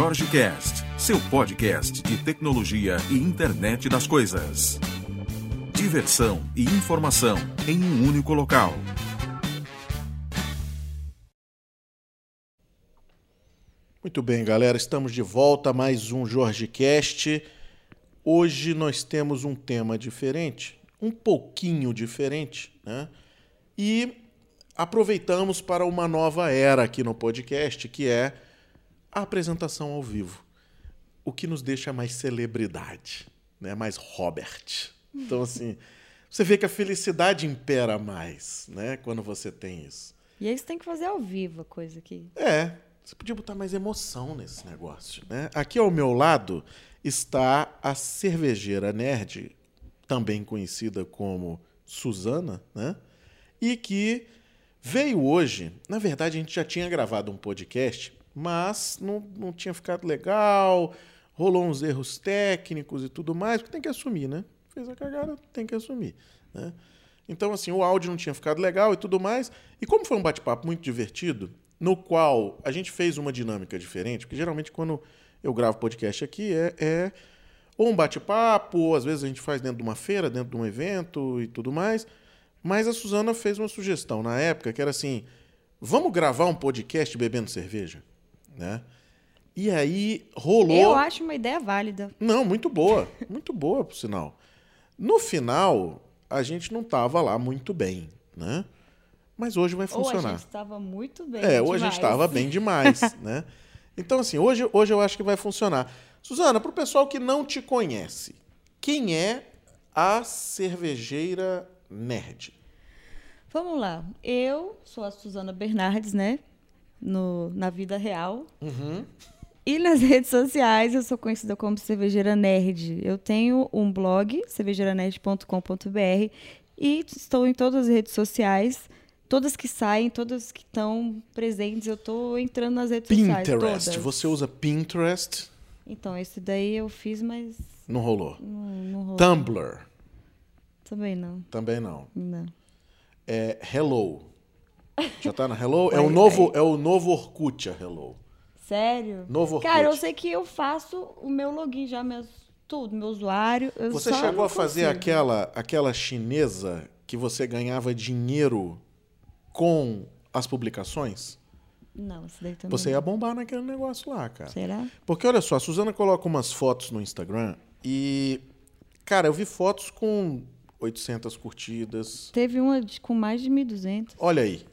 Jorge Cast, seu podcast de tecnologia e internet das coisas. Diversão e informação em um único local. Muito bem, galera, estamos de volta a mais um Jorge Cast. Hoje nós temos um tema diferente, um pouquinho diferente, né? E aproveitamos para uma nova era aqui no podcast, que é a apresentação ao vivo. O que nos deixa mais celebridade, né? mais Robert. Então, assim, você vê que a felicidade impera mais, né? Quando você tem isso. E aí você tem que fazer ao vivo a coisa aqui. É, você podia botar mais emoção nesse negócio, né? Aqui ao meu lado está a cervejeira nerd, também conhecida como Suzana, né? E que veio hoje. Na verdade, a gente já tinha gravado um podcast mas não, não tinha ficado legal, rolou uns erros técnicos e tudo mais, porque tem que assumir, né? Fez a cagada, tem que assumir, né? Então, assim, o áudio não tinha ficado legal e tudo mais. E como foi um bate-papo muito divertido, no qual a gente fez uma dinâmica diferente, porque geralmente quando eu gravo podcast aqui é, é ou um bate-papo, ou às vezes a gente faz dentro de uma feira, dentro de um evento e tudo mais. Mas a Suzana fez uma sugestão na época que era assim: vamos gravar um podcast bebendo cerveja? Né? E aí rolou. Eu acho uma ideia válida. Não, muito boa. Muito boa, por sinal. No final, a gente não estava lá muito bem, né? Mas hoje vai funcionar. Ou a gente estava muito bem. É, demais. hoje a gente estava bem demais, né? Então, assim, hoje, hoje eu acho que vai funcionar. Suzana, para o pessoal que não te conhece, quem é a cervejeira nerd? Vamos lá. Eu sou a Suzana Bernardes, né? No, na vida real. Uhum. E nas redes sociais eu sou conhecida como Cervejeira Nerd. Eu tenho um blog, cervejeiranerd.com.br, e estou em todas as redes sociais. Todas que saem, todas que estão presentes, eu estou entrando nas redes Pinterest. sociais. Pinterest. Você usa Pinterest? Então, esse daí eu fiz, mas. Não rolou. Não, não rolou. Tumblr. Também não. Também não. Não. É Hello. Já tá na Hello? É o novo, é o novo Orkut, a Hello. Sério? Novo Orkut. Cara, eu sei que eu faço o meu login já, meus, tudo, meu usuário. você chegou a fazer aquela, aquela chinesa que você ganhava dinheiro com as publicações? Não, isso daí também. Você ia bombar naquele negócio lá, cara. Será? Porque olha só, a Suzana coloca umas fotos no Instagram e. Cara, eu vi fotos com 800 curtidas. Teve uma com mais de 1.200. Olha aí.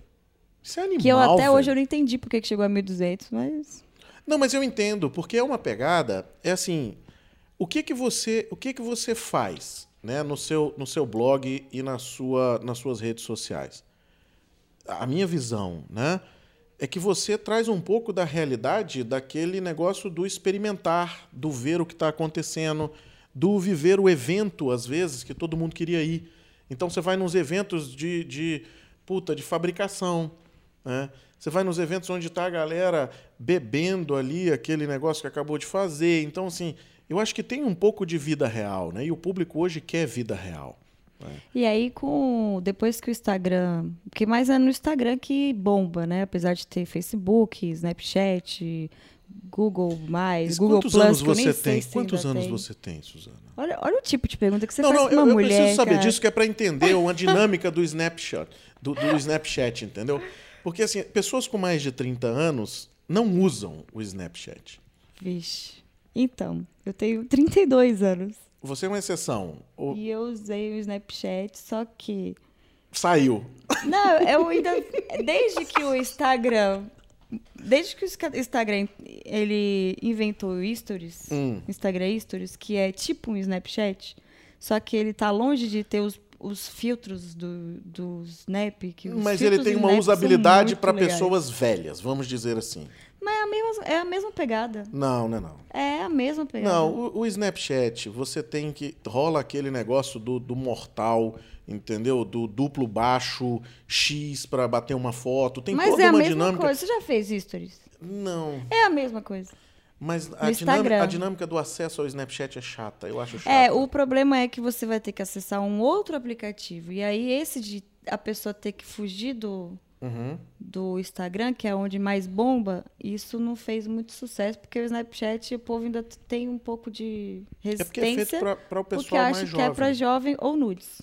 Isso é animal, Que eu até velho. hoje eu não entendi por que chegou a 1.200, mas... Não, mas eu entendo, porque é uma pegada, é assim, o que que você, o que que você faz, né, no seu, no seu blog e na sua, nas suas redes sociais? A minha visão, né, é que você traz um pouco da realidade daquele negócio do experimentar, do ver o que está acontecendo, do viver o evento, às vezes, que todo mundo queria ir. Então você vai nos eventos de, de puta, de fabricação, né? Você vai nos eventos onde está a galera bebendo ali aquele negócio que acabou de fazer. Então, assim, eu acho que tem um pouco de vida real, né? E o público hoje quer vida real. Né? E aí, com depois que o Instagram. Porque mais é no Instagram que bomba, né? Apesar de ter Facebook, Snapchat, Google, mais, Google quantos Plus. anos eu você tem? Quantos anos tem. você tem, Suzana? Olha, olha o tipo de pergunta que você não, faz não, pra eu, uma eu mulher. preciso saber cara. disso que é para entender uma dinâmica do Snapchat, do, do Snapchat, entendeu? Porque assim, pessoas com mais de 30 anos não usam o Snapchat. Vixe. Então, eu tenho 32 anos. Você é uma exceção. O- E eu usei o Snapchat, só que. Saiu. Não, eu ainda. Desde que o Instagram. Desde que o Insta- Instagram ele inventou o Stories, Hum. Instagram Stories, que é tipo um Snapchat, só que ele tá longe de ter os, os filtros do, do Snap. Que Mas ele tem uma usabilidade para pessoas velhas, vamos dizer assim. Mas é a mesma, é a mesma pegada. Não, não é não. É a mesma pegada. Não, o, o Snapchat, você tem que. rola aquele negócio do, do mortal, entendeu? Do duplo baixo, X para bater uma foto. Tem Mas toda é a uma mesma dinâmica. coisa. Você já fez Stories? Não. É a mesma coisa. Mas a dinâmica, a dinâmica do acesso ao Snapchat é chata. Eu acho chata. É, o problema é que você vai ter que acessar um outro aplicativo. E aí, esse de a pessoa ter que fugir do, Uhum. do Instagram, que é onde mais bomba, isso não fez muito sucesso, porque o Snapchat, o povo ainda tem um pouco de É porque é feito resistência, para o porque pessoal acha mais que é pra jovem. jovem ou nudes.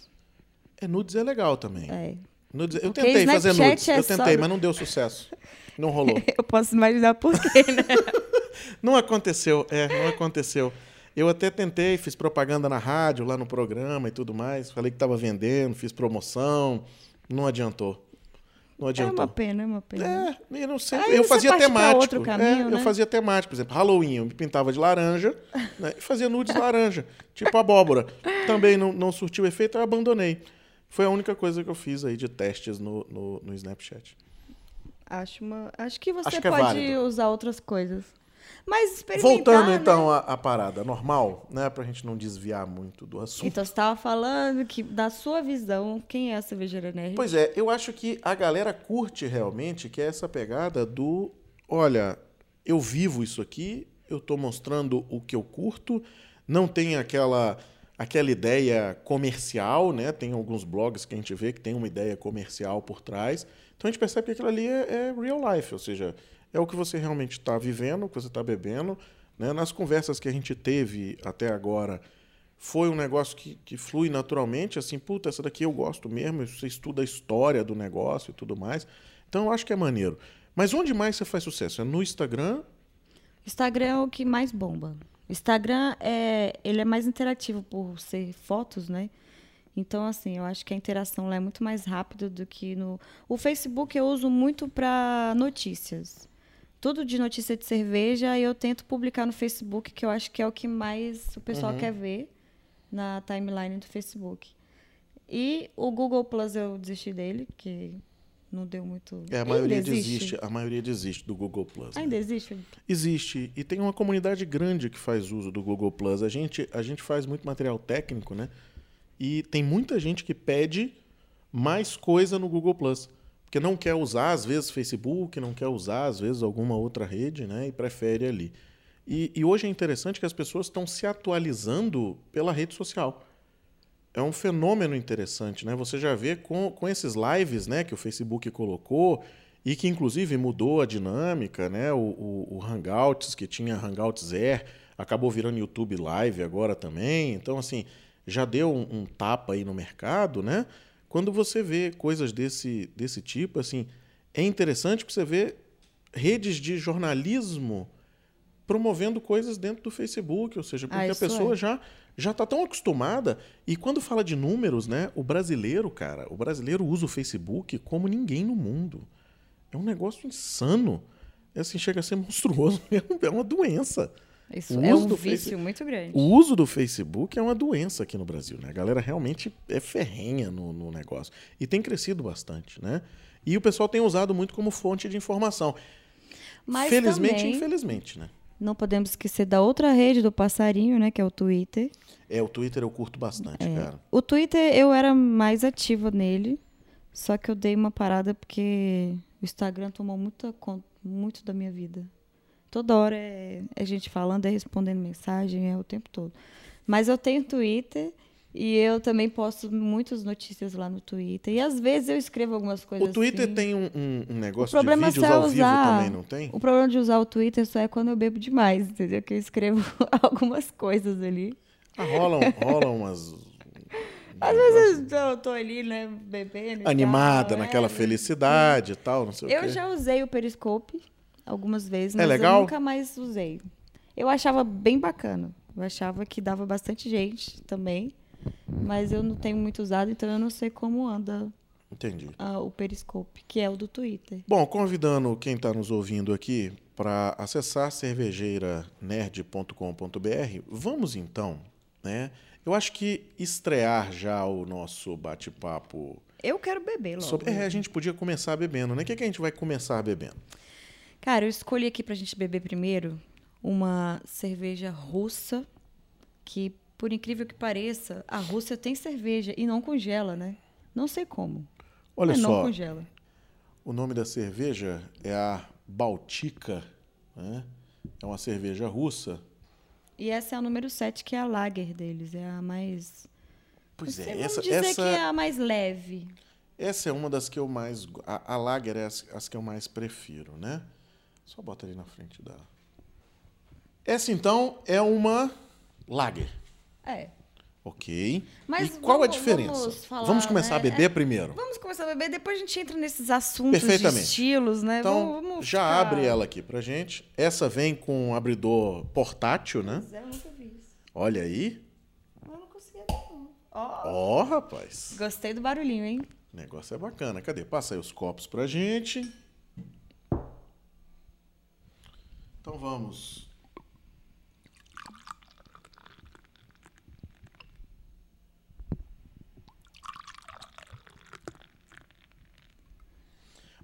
É, nudes é legal também. É. Nudes, eu Porque tentei fazer Snapchat nudes, é eu só tentei, do- mas não deu sucesso. Não rolou. Eu posso imaginar por quê, né? Não aconteceu, é, não aconteceu. Eu até tentei, fiz propaganda na rádio, lá no programa e tudo mais. Falei que estava vendendo, fiz promoção. Não adiantou. Não É adiantou. uma pena, é uma pena. É, eu não sei. Aí eu fazia temático. outro caminho, é, Eu né? fazia temático, por exemplo, Halloween, eu me pintava de laranja né, e fazia nudes laranja, tipo abóbora. Também não, não surtiu efeito, eu abandonei. Foi a única coisa que eu fiz aí de testes no, no, no Snapchat. Acho, uma, acho que você Acho que é pode válido. usar outras coisas. Mas experimentar, Voltando né? então à, à parada normal, né? Pra gente não desviar muito do assunto. Então, você estava falando que, da sua visão, quem é a cervejeira nerd? Pois é, eu acho que a galera curte realmente que é essa pegada do, olha, eu vivo isso aqui, eu tô mostrando o que eu curto, não tem aquela aquela ideia comercial, né? Tem alguns blogs que a gente vê que tem uma ideia comercial por trás. Então a gente percebe que aquilo ali é, é real life, ou seja, é o que você realmente está vivendo, o que você está bebendo. Né? Nas conversas que a gente teve até agora, foi um negócio que, que flui naturalmente, assim, puta, essa daqui eu gosto mesmo, você estuda a história do negócio e tudo mais. Então eu acho que é maneiro. Mas onde mais você faz sucesso? É no Instagram? Instagram é o que mais bomba. Instagram é, ele é mais interativo por ser fotos, né? Então, assim, eu acho que a interação lá é muito mais rápida do que no. O Facebook eu uso muito para notícias. Tudo de notícia de cerveja eu tento publicar no Facebook, que eu acho que é o que mais o pessoal quer ver na timeline do Facebook. E o Google Plus eu desisti dele, porque não deu muito. É, a Ainda maioria existe? desiste. A maioria desiste do Google Plus. né? Ainda existe? Existe. E tem uma comunidade grande que faz uso do Google Plus. A gente, a gente faz muito material técnico, né? E tem muita gente que pede mais coisa no Google Plus. Porque não quer usar, às vezes, Facebook, não quer usar, às vezes, alguma outra rede, né? E prefere ali. E, e hoje é interessante que as pessoas estão se atualizando pela rede social. É um fenômeno interessante, né? Você já vê com, com esses lives, né, que o Facebook colocou e que inclusive mudou a dinâmica, né? O, o, o Hangouts que tinha Hangouts Air acabou virando YouTube Live agora também. Então assim já deu um, um tapa aí no mercado, né? Quando você vê coisas desse desse tipo, assim, é interessante porque você vê redes de jornalismo promovendo coisas dentro do Facebook, ou seja, porque Ah, a pessoa é. já já está tão acostumada. E quando fala de números, né? O brasileiro, cara, o brasileiro usa o Facebook como ninguém no mundo. É um negócio insano. É assim, chega a ser monstruoso. É uma doença. Isso O é um vício Face- muito grande. O uso do Facebook é uma doença aqui no Brasil, né? A galera realmente é ferrenha no, no negócio. E tem crescido bastante, né? E o pessoal tem usado muito como fonte de informação. Mas Felizmente também- infelizmente, né? Não podemos esquecer da outra rede do passarinho, né? Que é o Twitter. É, o Twitter eu curto bastante, cara. O Twitter eu era mais ativa nele, só que eu dei uma parada porque o Instagram tomou muita, muito da minha vida. Toda hora é, é gente falando, é respondendo mensagem, é o tempo todo. Mas eu tenho Twitter e eu também posto muitas notícias lá no Twitter. E às vezes eu escrevo algumas coisas O Twitter assim. tem um, um- um O negócio de vídeos é ao vivo usar. também, não tem? O problema de usar o Twitter só é quando eu bebo demais, entendeu? Que eu escrevo algumas coisas ali. Ah, rolam, rolam umas. Às vezes eu tô ali, né, bebendo. Animada, tal, naquela é. felicidade e tal, não sei o Eu quê. já usei o Periscope algumas vezes, É mas legal? eu nunca mais usei. Eu achava bem bacana. Eu achava que dava bastante gente também. Mas eu não tenho muito usado, então eu não sei como anda Entendi. ah, o Periscope, que é o do Twitter. Bom, convidando quem está nos ouvindo aqui para acessar cervejeiranerd.com.br, vamos então, né? Eu acho que estrear já o nosso bate-papo Eu quero beber logo. sobre. É, a gente podia começar bebendo, né? O que, que a gente vai começar bebendo? Cara, eu escolhi aqui pra gente beber primeiro uma cerveja russa, que, por incrível que pareça, a Rússia tem cerveja e não congela, né? Não sei como. Olha mas não só, congela. o nome da cerveja é a Baltica, né? É uma cerveja russa. E essa é a número 7, que é a lager deles. É a mais. Pois é, essa, dizer essa, que é a mais leve. Essa é uma das que eu mais. A, a Lager é as, as que eu mais prefiro, né? Só bota ali na frente da. Essa então é uma Lager. É. Ok. Mas e qual a vamos- diferença? vamos falar, Vamos começar a né? beber primeiro. Vamos começar a beber, depois a gente entra nesses assuntos de Perfeitamente. estilos, né? Então, Vamos- vamos já ficar- abre ela aqui pra gente. Essa vem com um abridor portátil, né? Pois é, eu nunca vi isso. Olha aí. Eu não conseguia ver, não. Ó, Ó, rapaz. Gostei do barulhinho, hein? O negócio é bacana. Cadê? Passa aí os copos pra gente. Então vamos.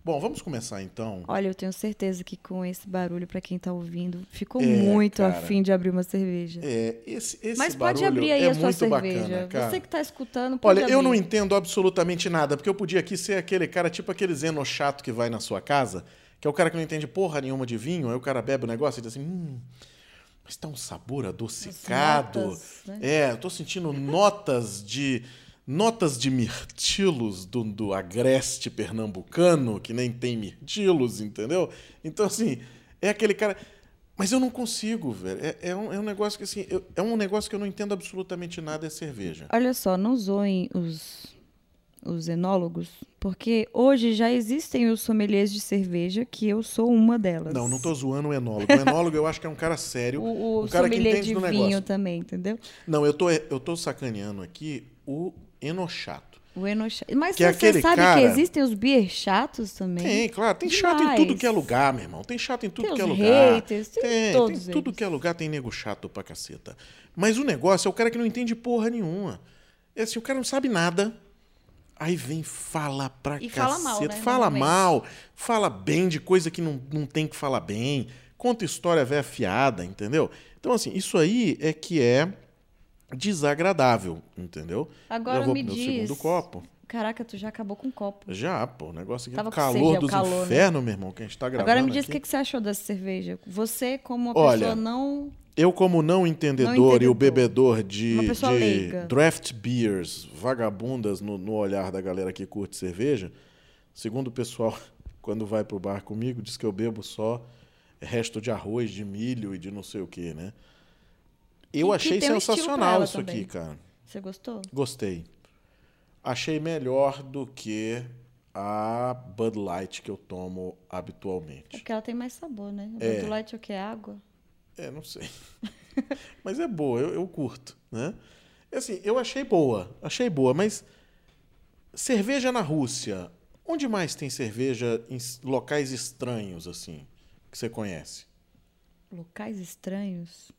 Bom, vamos começar então. Olha, eu tenho certeza que com esse barulho, pra quem tá ouvindo, ficou É, muito cara. afim de abrir uma cerveja. É, esse, esse Mas pode abrir aí é a sua cerveja. bacana, cara. Você que tá escutando, pode Olha, eu não abrir. entendo absolutamente nada, porque eu podia aqui ser aquele cara, tipo aquele zeno chato que vai na sua casa, que é o cara que não entende porra nenhuma de vinho, aí o cara bebe o negócio e diz assim, hum, mas tá um sabor adocicado. notas, né? É, eu tô sentindo notas de notas de mirtilos do, do agreste pernambucano, que nem tem mirtilos, entendeu? Então, assim, é aquele cara... Mas eu não consigo, velho. É, é um, é um negócio que, assim, eu- é um negócio que eu não entendo absolutamente nada, é cerveja. Olha só, não zoem os, os enólogos, porque hoje já existem os sommeliers de cerveja, que eu sou uma delas. Não, não tô zoando o enólogo. O enólogo eu acho que é um cara sério, O, o um cara que entende de do vinho negócio. também, entendeu? Não, eu tô, eu tô sacaneando aqui o enochato. O enocha... Mas Que é você aquele sabe cara- que existem os beer chatos também? Tem, claro, tem chato em tudo Demais. que é lugar, meu irmão. Tem chato em tudo Tem que é lugar. haters, tem tem, tem tudo eles. que é lugar, tem nego chato pra caceta. Mas o negócio é o cara que não entende porra nenhuma. É assim, o cara não sabe nada. Aí vem, fala pra E caceta. fala mal, né, Fala mal, fala bem de coisa que não, não tem que falar bem. Conta história velha fiada, entendeu? Então, assim, isso aí é que é desagradável, entendeu? Agora Já vou me pro meu diz- segundo copo. Caraca, tu já acabou com o copo. Já, pô, o negócio aqui Tava é com calor é dos calor, né? infernos, meu irmão, que a gente tá gravando Agora me diz o que, que você achou dessa cerveja. Você, como uma Olha, pessoa não. Eu, como não entendedor, Não e o entendedor. bebedor de, de draft beers vagabundas no, no olhar da galera que curte cerveja, segundo o pessoal, quando vai pro bar comigo, diz que eu bebo só resto de arroz, de milho e de não sei o que, né? Eu que achei um sensacional isso também. aqui, cara. Você gostou? Gostei. Achei melhor do que a Bud Light que eu tomo É habitualmente. porque ela tem mais sabor, né? O É. Bud Light é o que? Água? É, não sei. mas é boa, eu, eu curto, né? Assim, eu achei boa, achei boa, mas cerveja na Rússia, onde mais tem cerveja em locais estranhos, assim, que você conhece? Locais estranhos?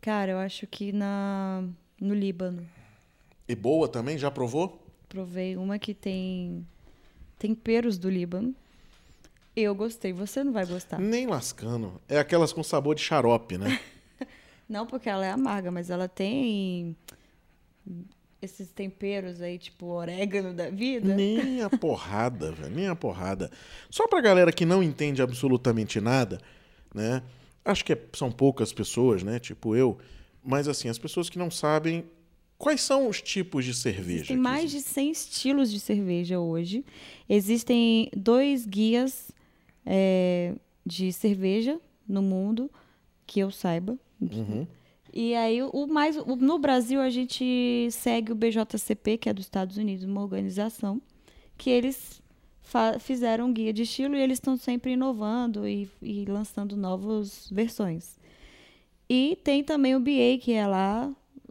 Cara, eu acho que na no Líbano. E boa também, já provou? Provei uma que tem temperos do Líbano. Eu gostei. Você não vai gostar. Nem lascando. É aquelas com sabor de xarope, né? Não porque ela é amarga, mas ela tem esses temperos aí, tipo orégano da vida. Nem a porrada, velho, nem a porrada. Só pra galera que não entende absolutamente nada, né? Acho que é- são poucas pessoas, né? Tipo eu. Mas assim, as pessoas que não sabem quais são os tipos de cerveja. Que mais de existem. 100 estilos de cerveja hoje. Existem dois guias é, de cerveja no mundo, que eu saiba. Uhum. E aí, o mais. o- no Brasil, a gente segue o BJCP, que é dos Estados Unidos, uma organização, que eles fizeram um guia de estilo e eles estão sempre inovando e, e lançando novas versões. E tem também o BA, que é lá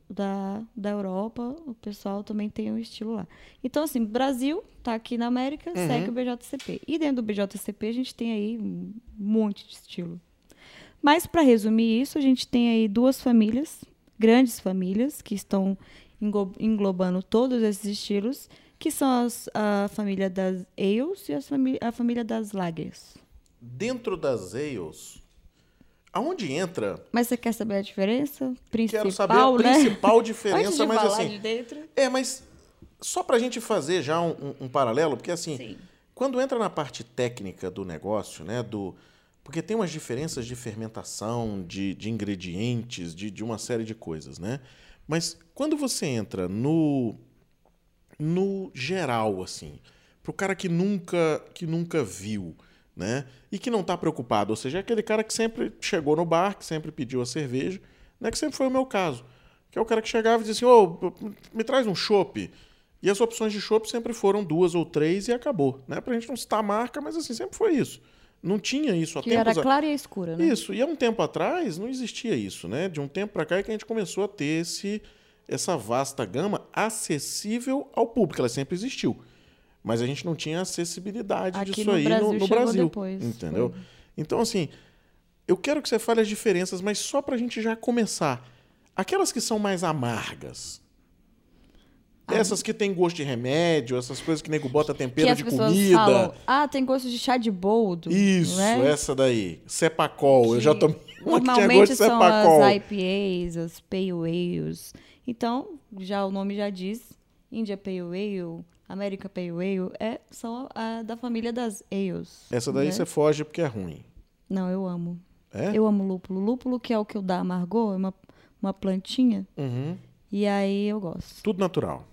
da, da Europa, o pessoal também tem um estilo lá. Então, assim, Brasil tá aqui na América, segue o BJCP. E dentro do BJCP a gente tem aí um monte de estilo. Mas, para resumir isso, a gente tem aí duas famílias, grandes famílias, que estão englo- englobando todos esses estilos, que são as- a família das ales e as famí- a família das lagers. Dentro das ales, aonde entra? Mas você quer saber a diferença? Principal, Quero saber a né? principal diferença, mas falar assim. É, mas só pra gente fazer já um, um- um paralelo, porque assim, Sim. quando entra na parte técnica do negócio, né, do porque tem umas diferenças de fermentação, de, de ingredientes, de, de uma série de coisas, né? Mas quando você entra no no geral, assim, pro cara que nunca, que nunca viu, né? E que não tá preocupado, ou seja, é aquele cara que sempre chegou no bar, que sempre pediu a cerveja, né? Que sempre foi o meu caso. Que é o cara que chegava e dizia assim, ô, me traz um chopp. E as opções de chopp sempre foram duas ou três e acabou, né? Pra gente não citar a marca, mas assim, sempre foi isso. Não tinha isso há Que tempos era a- clara e escura, né? isso, e há um tempo atrás não existia isso, né? De um tempo para cá é que a gente começou a ter esse, essa vasta gama acessível ao público. Ela sempre existiu. Mas a gente não tinha acessibilidade Aqui disso no aí Brasil no, no Brasil. depois, entendeu? foi. Então, assim, eu quero que você fale as diferenças, mas só para a gente já começar. Aquelas que são mais amargas. Ah. Essas que têm gosto de remédio, essas coisas que nego bota Que tempero de comida. falam, ah, tem gosto de chá de boldo. Isso, né? essa daí. Cepacol. Eu já Que tomei uma que tinha Normalmente gosto de são cepacol. as IPAs, as Pale Ales. Então, já o nome já diz, India Pale Ale, America Pale Ale, é, são a, a da família das ales. Essa daí né? você foge porque é ruim. Não, eu amo. É? Eu amo lúpulo. Lúpulo que é o que eu dá amargor, é uma, uma plantinha. Uhum. E aí eu gosto. Tudo natural.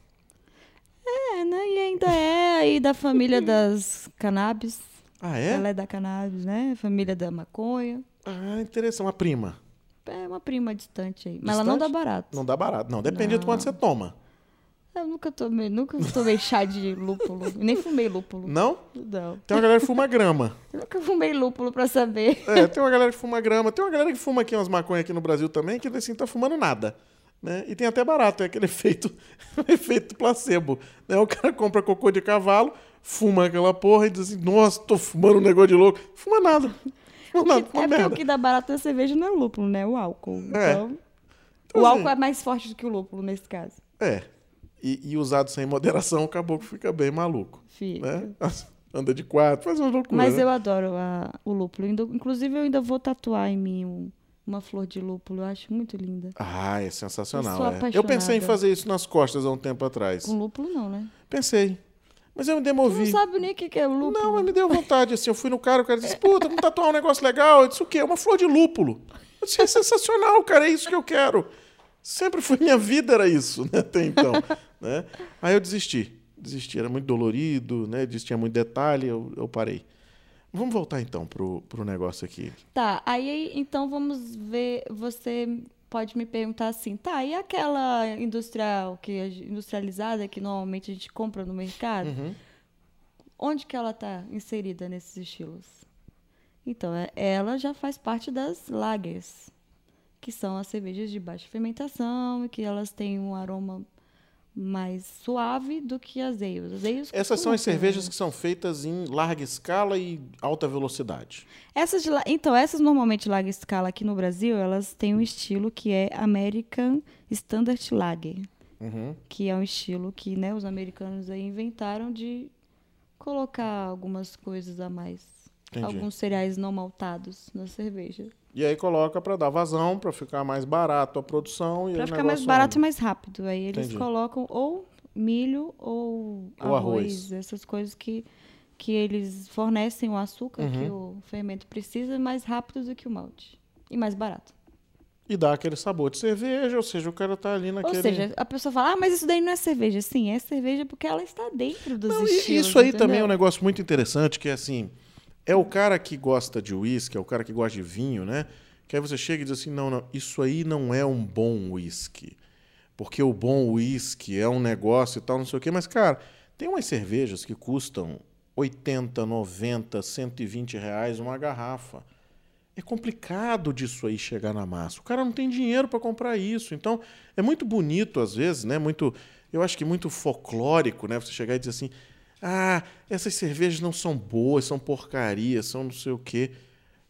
É, né? E ainda é aí da família das cannabis. Ah, é? Ela é da cannabis, né? Família da maconha. Ah, interessante. Uma prima. É uma prima distante aí. Mas ela não dá barato. Não dá barato. Não, depende do quanto você toma. Eu nunca tomei, nunca tomei chá de lúpulo. Nem fumei lúpulo. Não? Não. Tem uma galera que fuma grama. Eu nunca fumei lúpulo pra saber. É, tem uma galera que fuma grama. Tem uma galera que fuma aqui umas maconhas aqui no Brasil também, que assim, tá fumando nada. Né? E tem até barato, é aquele efeito, efeito placebo. Né? O cara compra cocô de cavalo, fuma aquela porra e diz assim, nossa, tô fumando um negócio de louco. Fuma nada. Fuma nada, é fuma porque merda. o que dá barato na cerveja não é o lúpulo, né? É o álcool. É. Então, Então, o assim, álcool é mais forte do que o lúpulo nesse caso. É. E, e usado sem moderação, o caboclo fica bem maluco. Fica. Né? Anda de quatro, faz uma loucura. Mas né? eu adoro a- o lúpulo. Inclusive, eu ainda vou tatuar em mim um- uma flor de lúpulo. Eu acho muito linda. Ah, é sensacional. Eu sou é. Eu pensei em fazer isso nas costas há um tempo atrás. Com lúpulo, não, né? Pensei. Mas eu me Tu não demovi. sabe nem o que que é lúpulo. Não, mas me deu vontade, assim. Eu fui no cara, o cara disse, puta, vamos tatuar um negócio legal. Eu disse, o quê? Uma flor de lúpulo. Eu disse, é sensacional, cara, é isso que eu quero. Sempre foi minha vida, era isso, né, até então. Né? Aí eu desisti. Desisti, era muito dolorido, né? Disse, tinha muito detalhe, eu, eu parei. Vamos voltar então pro, pro negócio aqui. Tá, aí então vamos ver. Você pode me perguntar assim, tá, e aquela industrial, que industrializada que normalmente a gente compra no mercado, Uhum. onde que ela tá inserida nesses estilos? Então, é- ela já faz parte das lagers, que são as cervejas de baixa fermentação e que elas têm um aroma mais suave do que as ales. As ales Essas são as um- cervejas que são feitas em larga escala e alta velocidade. Essas la- então, essas normalmente Lager Scala aqui no Brasil, elas têm um estilo que é American Standard Lager, Uhum. que é um estilo que né, os americanos inventaram de colocar algumas coisas a mais. Entendi. Alguns cereais não maltados na cerveja. E aí coloca para dar vazão, para ficar mais barato a produção. E o ficar mais barato e anda. mais rápido. Aí eles Entendi. colocam ou milho ou, Ou arroz, arroz. essas coisas que, que eles fornecem o açúcar Uhum. que o fermento precisa mais rápido do que o malte. E mais barato. E dá aquele sabor de cerveja, ou seja, o cara tá ali naquele... Ou seja, a pessoa fala, ah, mas isso daí não é cerveja. Sim, é cerveja porque ela está dentro dos Não, e estilos. isso aí também é entendeu? um negócio muito interessante, que é assim, é o cara que gosta de uísque, é o cara que gosta de vinho, né? Que aí você chega e diz assim, não, não, isso aí não é um bom uísque. Porque o bom uísque é um negócio e tal, não sei o quê. Mas, cara, tem umas cervejas que custam 80, 90, 120 reais uma garrafa. É complicado disso aí chegar na massa. O cara não tem dinheiro para comprar isso. Então, é muito bonito às vezes, né? Muito, eu acho que muito folclórico, né? Você chegar e dizer assim: "Ah, essas cervejas não são boas, são porcaria, são não sei o quê".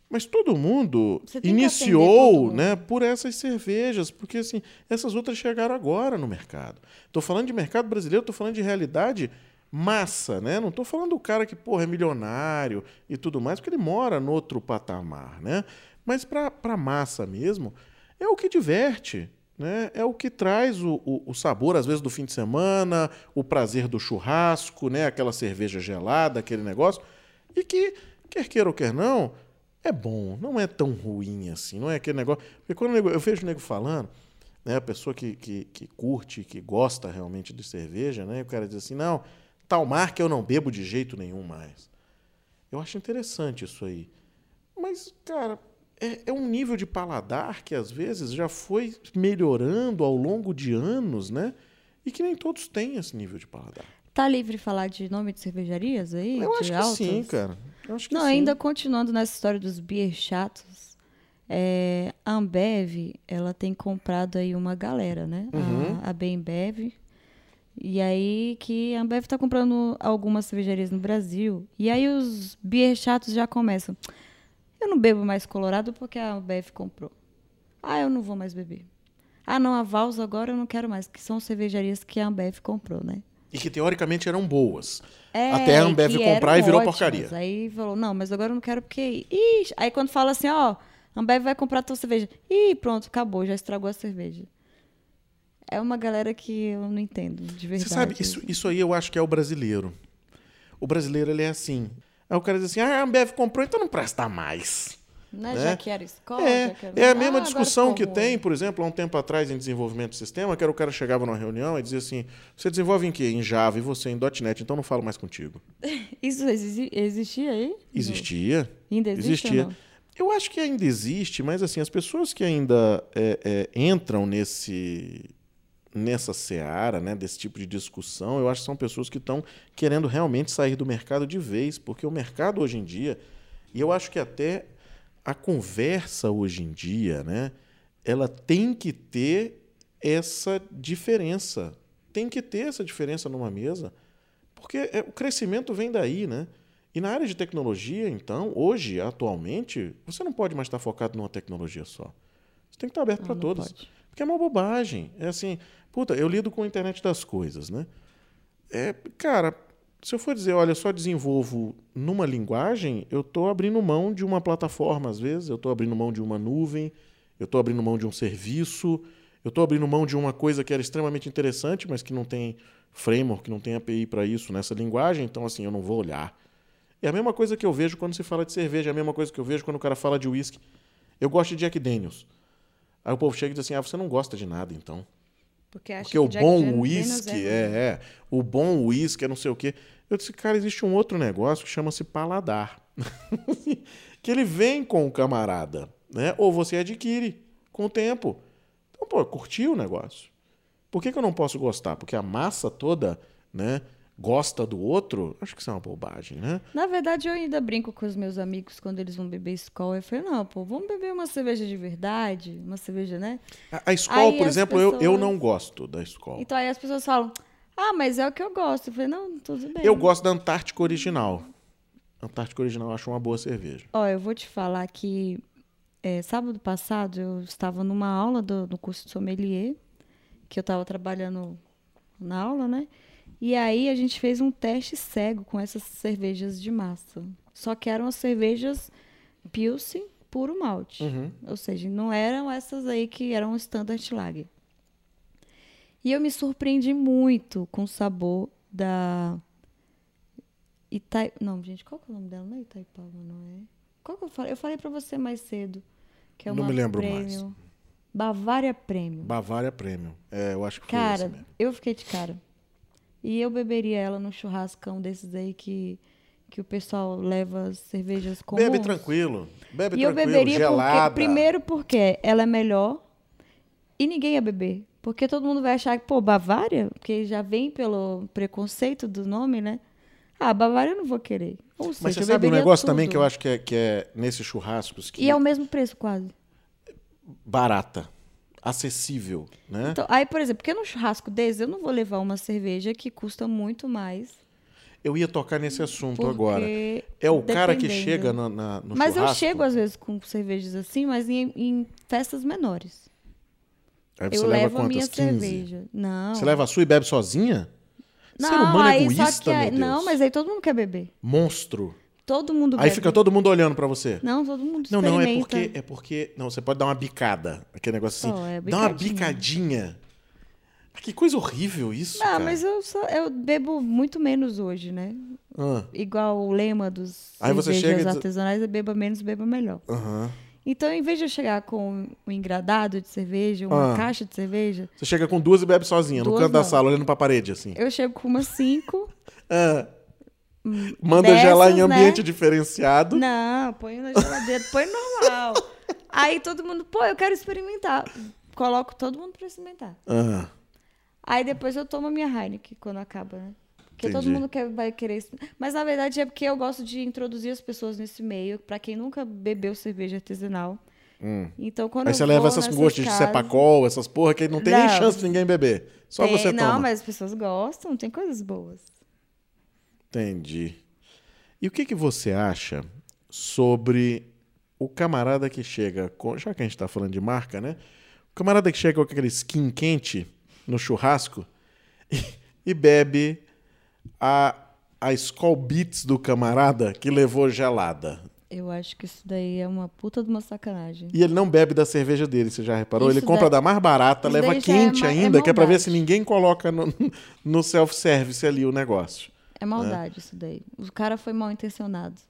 Mas todo mundo atender todo iniciou, mundo. né, por essas cervejas, porque assim, essas outras chegaram agora no mercado. Estou falando de mercado brasileiro, estou falando de realidade massa, né? Não estou falando do cara que, porra, é milionário e tudo mais, porque ele mora no outro patamar, né? Mas para massa mesmo, é o que diverte, né? É o que traz o, o, o sabor, às vezes, do fim de semana, o prazer do churrasco, né? Aquela cerveja gelada, aquele negócio. E que, quer queira ou quer não, é bom, não é tão ruim assim, não é aquele negócio. Porque quando eu vejo o nego falando, né? A pessoa que, que, que curte, que gosta realmente de cerveja, né? O cara diz assim, não, tal marca eu não bebo de jeito nenhum mais. Eu acho interessante isso aí. Mas, cara, é, é, um nível de paladar que às vezes já foi melhorando ao longo de anos, né? E que nem todos têm esse nível de paladar. Tá livre falar de nome de cervejarias aí? Eu acho altas? que sim, cara. Eu acho que Não, sim. ainda continuando nessa história dos beer chatos, é, a Ambev, ela tem comprado aí uma galera, né? Uhum. A, a Bembev. E aí que a Ambev tá comprando algumas cervejarias no Brasil. E aí os beer chatos já começam. Eu não bebo mais Colorado porque a Ambev comprou. Ah, eu não vou mais beber. Ah, não, a Vals agora eu não quero mais, que são cervejarias que a Ambev comprou, né? E que teoricamente eram boas. É, Até a Ambev comprar e virou ótimas. porcaria. Aí falou, não, mas agora eu não quero porque... Ixi. Aí quando fala assim, ó, a Ambev vai comprar tua cerveja. Ih, pronto, acabou, já estragou a cerveja. É uma galera que eu não entendo, de verdade. Você sabe, isso, isso aí eu acho que é o brasileiro. O brasileiro, ele é assim. Aí o cara diz assim, ah, a Ambev comprou, então não presta mais. Né? né? Já que era escola, É, era... é a Ah, mesma agora discussão que tem, por exemplo, há um tempo atrás em desenvolvimento de sistema, que era o cara chegava numa reunião e dizia assim, você desenvolve em quê? Em Java e você em .NET, então não falo mais contigo. Isso exi- existia aí? Existia. Ainda existe Existia. Eu acho que ainda existe, mas assim, as pessoas que ainda é, é, entram nesse nessa seara, né, desse tipo de discussão, eu acho que são pessoas que estão querendo realmente sair do mercado de vez, porque o mercado hoje em dia, e eu acho que até a conversa hoje em dia, né, ela tem que ter essa diferença. Tem que ter essa diferença numa mesa, porque é, o crescimento vem daí, né? E na área de tecnologia, então, hoje, atualmente, você não pode mais estar focado numa tecnologia só. Você tem que estar aberto para todas. pode. Porque é uma bobagem. É assim, puta, eu lido com a internet das coisas, né? É, cara, se eu for dizer, olha, só desenvolvo numa linguagem, eu estou abrindo mão de uma plataforma, às vezes, eu estou abrindo mão de uma nuvem, eu estou abrindo mão de um serviço, eu estou abrindo mão de uma coisa que era extremamente interessante, mas que não tem framework, não tem API para isso nessa linguagem, então assim, eu não vou olhar. É a mesma coisa que eu vejo quando se fala de cerveja, é a mesma coisa que eu vejo quando o cara fala de whisky. Eu gosto de Jack Daniels. Aí o povo chega e diz assim: ah, você não gosta de nada, então. Porque, Porque o bom Daniels whisky, é... é, é, o bom whisky é não sei o quê. Eu disse, cara, existe um outro negócio que chama-se paladar. que ele vem com o camarada, né? Ou você adquire com o tempo. Então, pô, curtiu o negócio. Por que, que eu não posso gostar? Porque a massa toda, né, gosta do outro? Acho que isso é uma bobagem, né? Na verdade, eu ainda brinco com os meus amigos quando eles vão beber Skol. Eu falei, não, pô, vamos beber uma cerveja de verdade, uma cerveja, né? A, a Skol, Aí por exemplo, eu, eu pessoas- não gosto da Skol. Então aí as pessoas falam, ah, mas é o que eu gosto. Eu falei, não, tudo bem. Eu gosto da Antártica Original. Antártica Original eu acho uma boa cerveja. Ó, eu vou te falar que é, sábado passado eu estava numa aula do, do curso de sommelier, que eu estava trabalhando na aula, né? E aí a gente fez um teste cego com essas cervejas de massa. Só que eram as cervejas Pilsen puro malte. Uhum. Ou seja, não eram essas aí que eram Standard Lager. E eu me surpreendi muito com o sabor da Itai... Não, gente, qual que é o nome dela? Não é Itaipava, não é? Qual que eu falei? Eu falei pra você mais cedo. Que é Não uma me lembro Premium. mais. Bavária Premium. Bavária Premium. É, eu acho que foi Cara, eu fiquei de cara. E eu beberia ela num churrascão desses aí que, que o pessoal leva cervejas comuns. Bebe tranquilo. Bebe E eu tranquilo, beberia gelada. porque, primeiro porque ela é melhor e ninguém ia beber. Porque todo mundo vai achar que, pô, Bavária, porque já vem pelo preconceito do nome, né? Ah, Bavária eu não vou querer. Ou seja, Mas você eu sabe um negócio também tudo. que eu acho que é, que é nesses churrascos que E é o mesmo preço, quase. barata, acessível, né? Então, aí, por exemplo, porque num churrasco desse eu não vou levar uma cerveja que custa muito mais. eu ia tocar nesse assunto Porque agora. É o cara que chega na, na- no Mas eu churrasco. chego às vezes com cervejas assim, mas em, em festas menores. Aí você eu leva levo a quantas? minha 15? cerveja. Não. Você leva a sua e bebe sozinha? Não, Ser humano aí egoísta, só que aí- Deus. Não, mas aí todo mundo quer beber. Monstro. Todo mundo Aí bebe. fica todo mundo olhando pra você. Não, todo mundo Não, não, é porque, é porque. Não, você pode dar uma bicada. Aquele negócio assim. Pô, é dá uma bicadinha. Ah, Que coisa horrível isso. Não, cara. mas eu, só, eu bebo muito menos hoje, né? Ah, Igual o lema dos Aí você cervejas artesanais é beba menos, beba melhor. aham. Então, em vez de eu chegar com um engradado de cerveja, uma Ah. caixa de cerveja, Você chega com duas e bebe sozinha, no Duas canto da não. sala, olhando pra parede, assim. eu chego com umas cinco. Ah. Manda dessas, gelar em né? ambiente diferenciado. Não, põe na geladeira, põe normal. Aí todo mundo, pô, eu quero experimentar. Coloco todo mundo pra experimentar. Ah, Aí depois eu tomo a minha Heineken quando acaba, né? Porque todo Entendi. mundo quer, vai querer. Mas na verdade é porque eu gosto de introduzir as pessoas nesse meio, pra quem nunca bebeu cerveja artesanal. Então quando Hum. Aí você leva essas gostas de casas- sepacol, essas porra que não tem nem Não. chance de ninguém beber. Só Tem- você toma. Não, mas as pessoas gostam, tem coisas boas. Entendi. E o que, que você acha sobre o camarada que chega com. Já que a gente tá falando de marca, né? O camarada que chega com aquele skin quente no churrasco e, e bebe a, a Skol Beats do camarada que levou gelada. Eu acho que isso daí é uma puta de uma sacanagem. E ele não bebe da cerveja dele, você já reparou? Isso ele compra daí- da mais barata, isso leva é quente é ainda, que é pra ver se ninguém coloca no, no self-service ali o negócio. É maldade isso daí. O cara foi mal intencionado.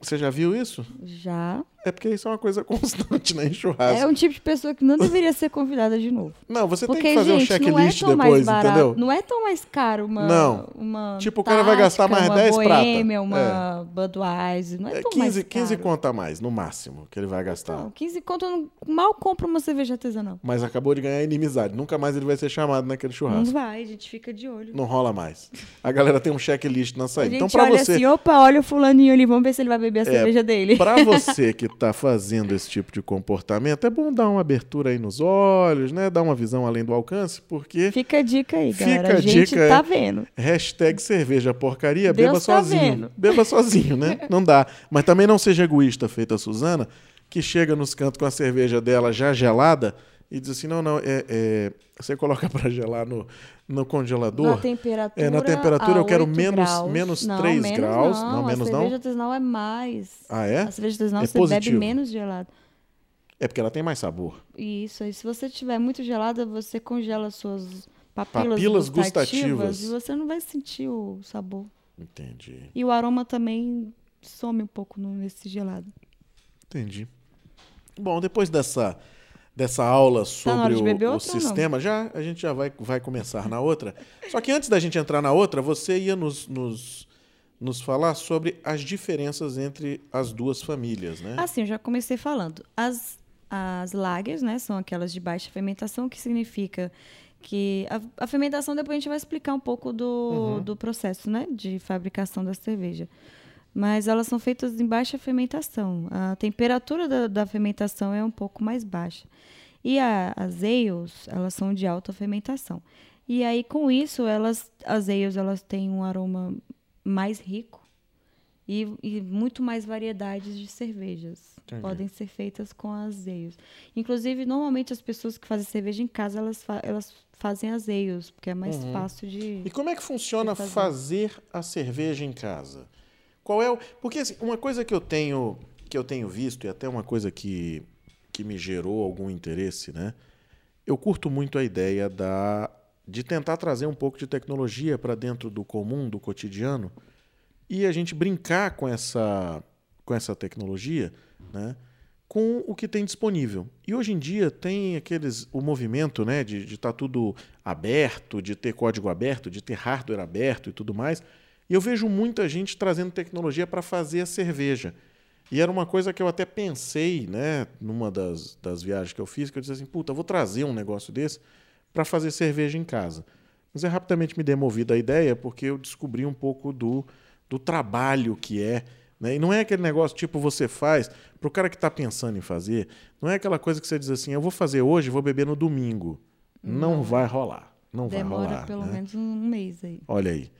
Você já viu isso? Já. É porque isso é uma coisa constante, né? Em churrasco. É um tipo de pessoa que não deveria ser convidada de novo. Não, você Porque, tem que fazer um gente, não é checklist mais depois, barato. entendeu? Não é tão mais caro uma. Não. Uma Tipo, o cara vai gastar Tática, mais uma 10 prata. Boêmia, uma Budweiser. Não é, É tão 15, mais 15 caro. conta a mais, no máximo, que ele vai gastar. Não, 15 conto eu não, mal compro uma cerveja artesanal. Mas acabou de ganhar inimizade. Nunca mais ele vai ser chamado naquele Não churrasco. vai, a gente fica de olho. Não rola mais. A galera tem um checklist na a saída. gente Então, pra olha você, assim, opa, olha o fulaninho ali, vamos ver se ele vai beber a É, cerveja dele. Pra você que tá fazendo esse tipo de comportamento, é bom dar uma abertura aí nos olhos, né? Dar uma visão além do alcance, porque Fica a dica aí, Fica galera. a A gente dica, tá é. vendo. hashtag cerveja porcaria, Deus beba tá sozinho. vendo. Beba sozinho, né? Não dá. Mas também não seja egoísta, feita a Suzana, que chega nos cantos com a cerveja dela já gelada e diz assim, não, não, é, é, você coloca pra gelar no, no congelador. Na temperatura. É, na temperatura a eu quero 8 menos- graus. menos não, 3 menos graus. Não, Não, menos a não? cerveja artesanal é mais. Ah, é? A cerveja artesanal É você positivo. bebe menos gelado. É porque ela tem mais sabor. Isso, aí se você tiver muito gelada, você congela suas papilas, Papilas gustativas, gustativas. e você não vai sentir o sabor. Entendi, E o aroma também some um pouco nesse gelado. entendi. Bom, depois dessa, dessa aula na sobre de o, o não? sistema, já a gente já vai, vai começar na outra. Só que antes da gente entrar na outra, você ia nos, nos, nos falar sobre as diferenças entre as duas famílias, né? Assim, eu já comecei falando. As, as lagers, né, são aquelas de baixa fermentação, que significa que a, a fermentação, depois a gente vai explicar um pouco do, Uhum. do processo, né, de fabricação da cerveja. Mas elas são feitas em baixa fermentação. A temperatura da, da fermentação é um pouco mais baixa. E a, as ales, elas são de alta fermentação. E aí, com isso, elas, as ales, elas têm um aroma mais rico e, e muito mais variedades de cervejas Entendi. podem ser feitas com as ales. Inclusive, normalmente as pessoas que fazem cerveja em casa, elas, fa- elas fazem as ales, porque é mais Uhum. fácil de... E como é que funciona fazer. fazer a cerveja em casa? Qual é o. Porque assim, uma coisa que eu tenho que eu tenho visto, e até uma coisa que, que me gerou algum interesse, né? Eu curto muito a ideia da, de tentar trazer um pouco de tecnologia para dentro do comum, do cotidiano, e a gente brincar com essa, com essa tecnologia, né? com o que tem disponível. E hoje em dia tem aqueles o movimento, né, de estar tudo aberto, de ter código aberto, de ter hardware aberto e tudo mais. E eu vejo muita gente trazendo tecnologia para fazer a cerveja. E era uma coisa que eu até pensei, né, numa das, das viagens que eu fiz, que eu disse assim, puta, vou trazer um negócio desse para fazer cerveja em casa. Mas eu rapidamente me demovi da ideia porque eu descobri um pouco do, do trabalho que é. Né? E não é aquele negócio tipo você faz, para o cara que está pensando em fazer, não é aquela coisa que você diz assim, eu vou fazer hoje, vou beber no domingo. Não, vai rolar. Não Demora vai rolar. pelo né? menos um mês aí. Olha aí.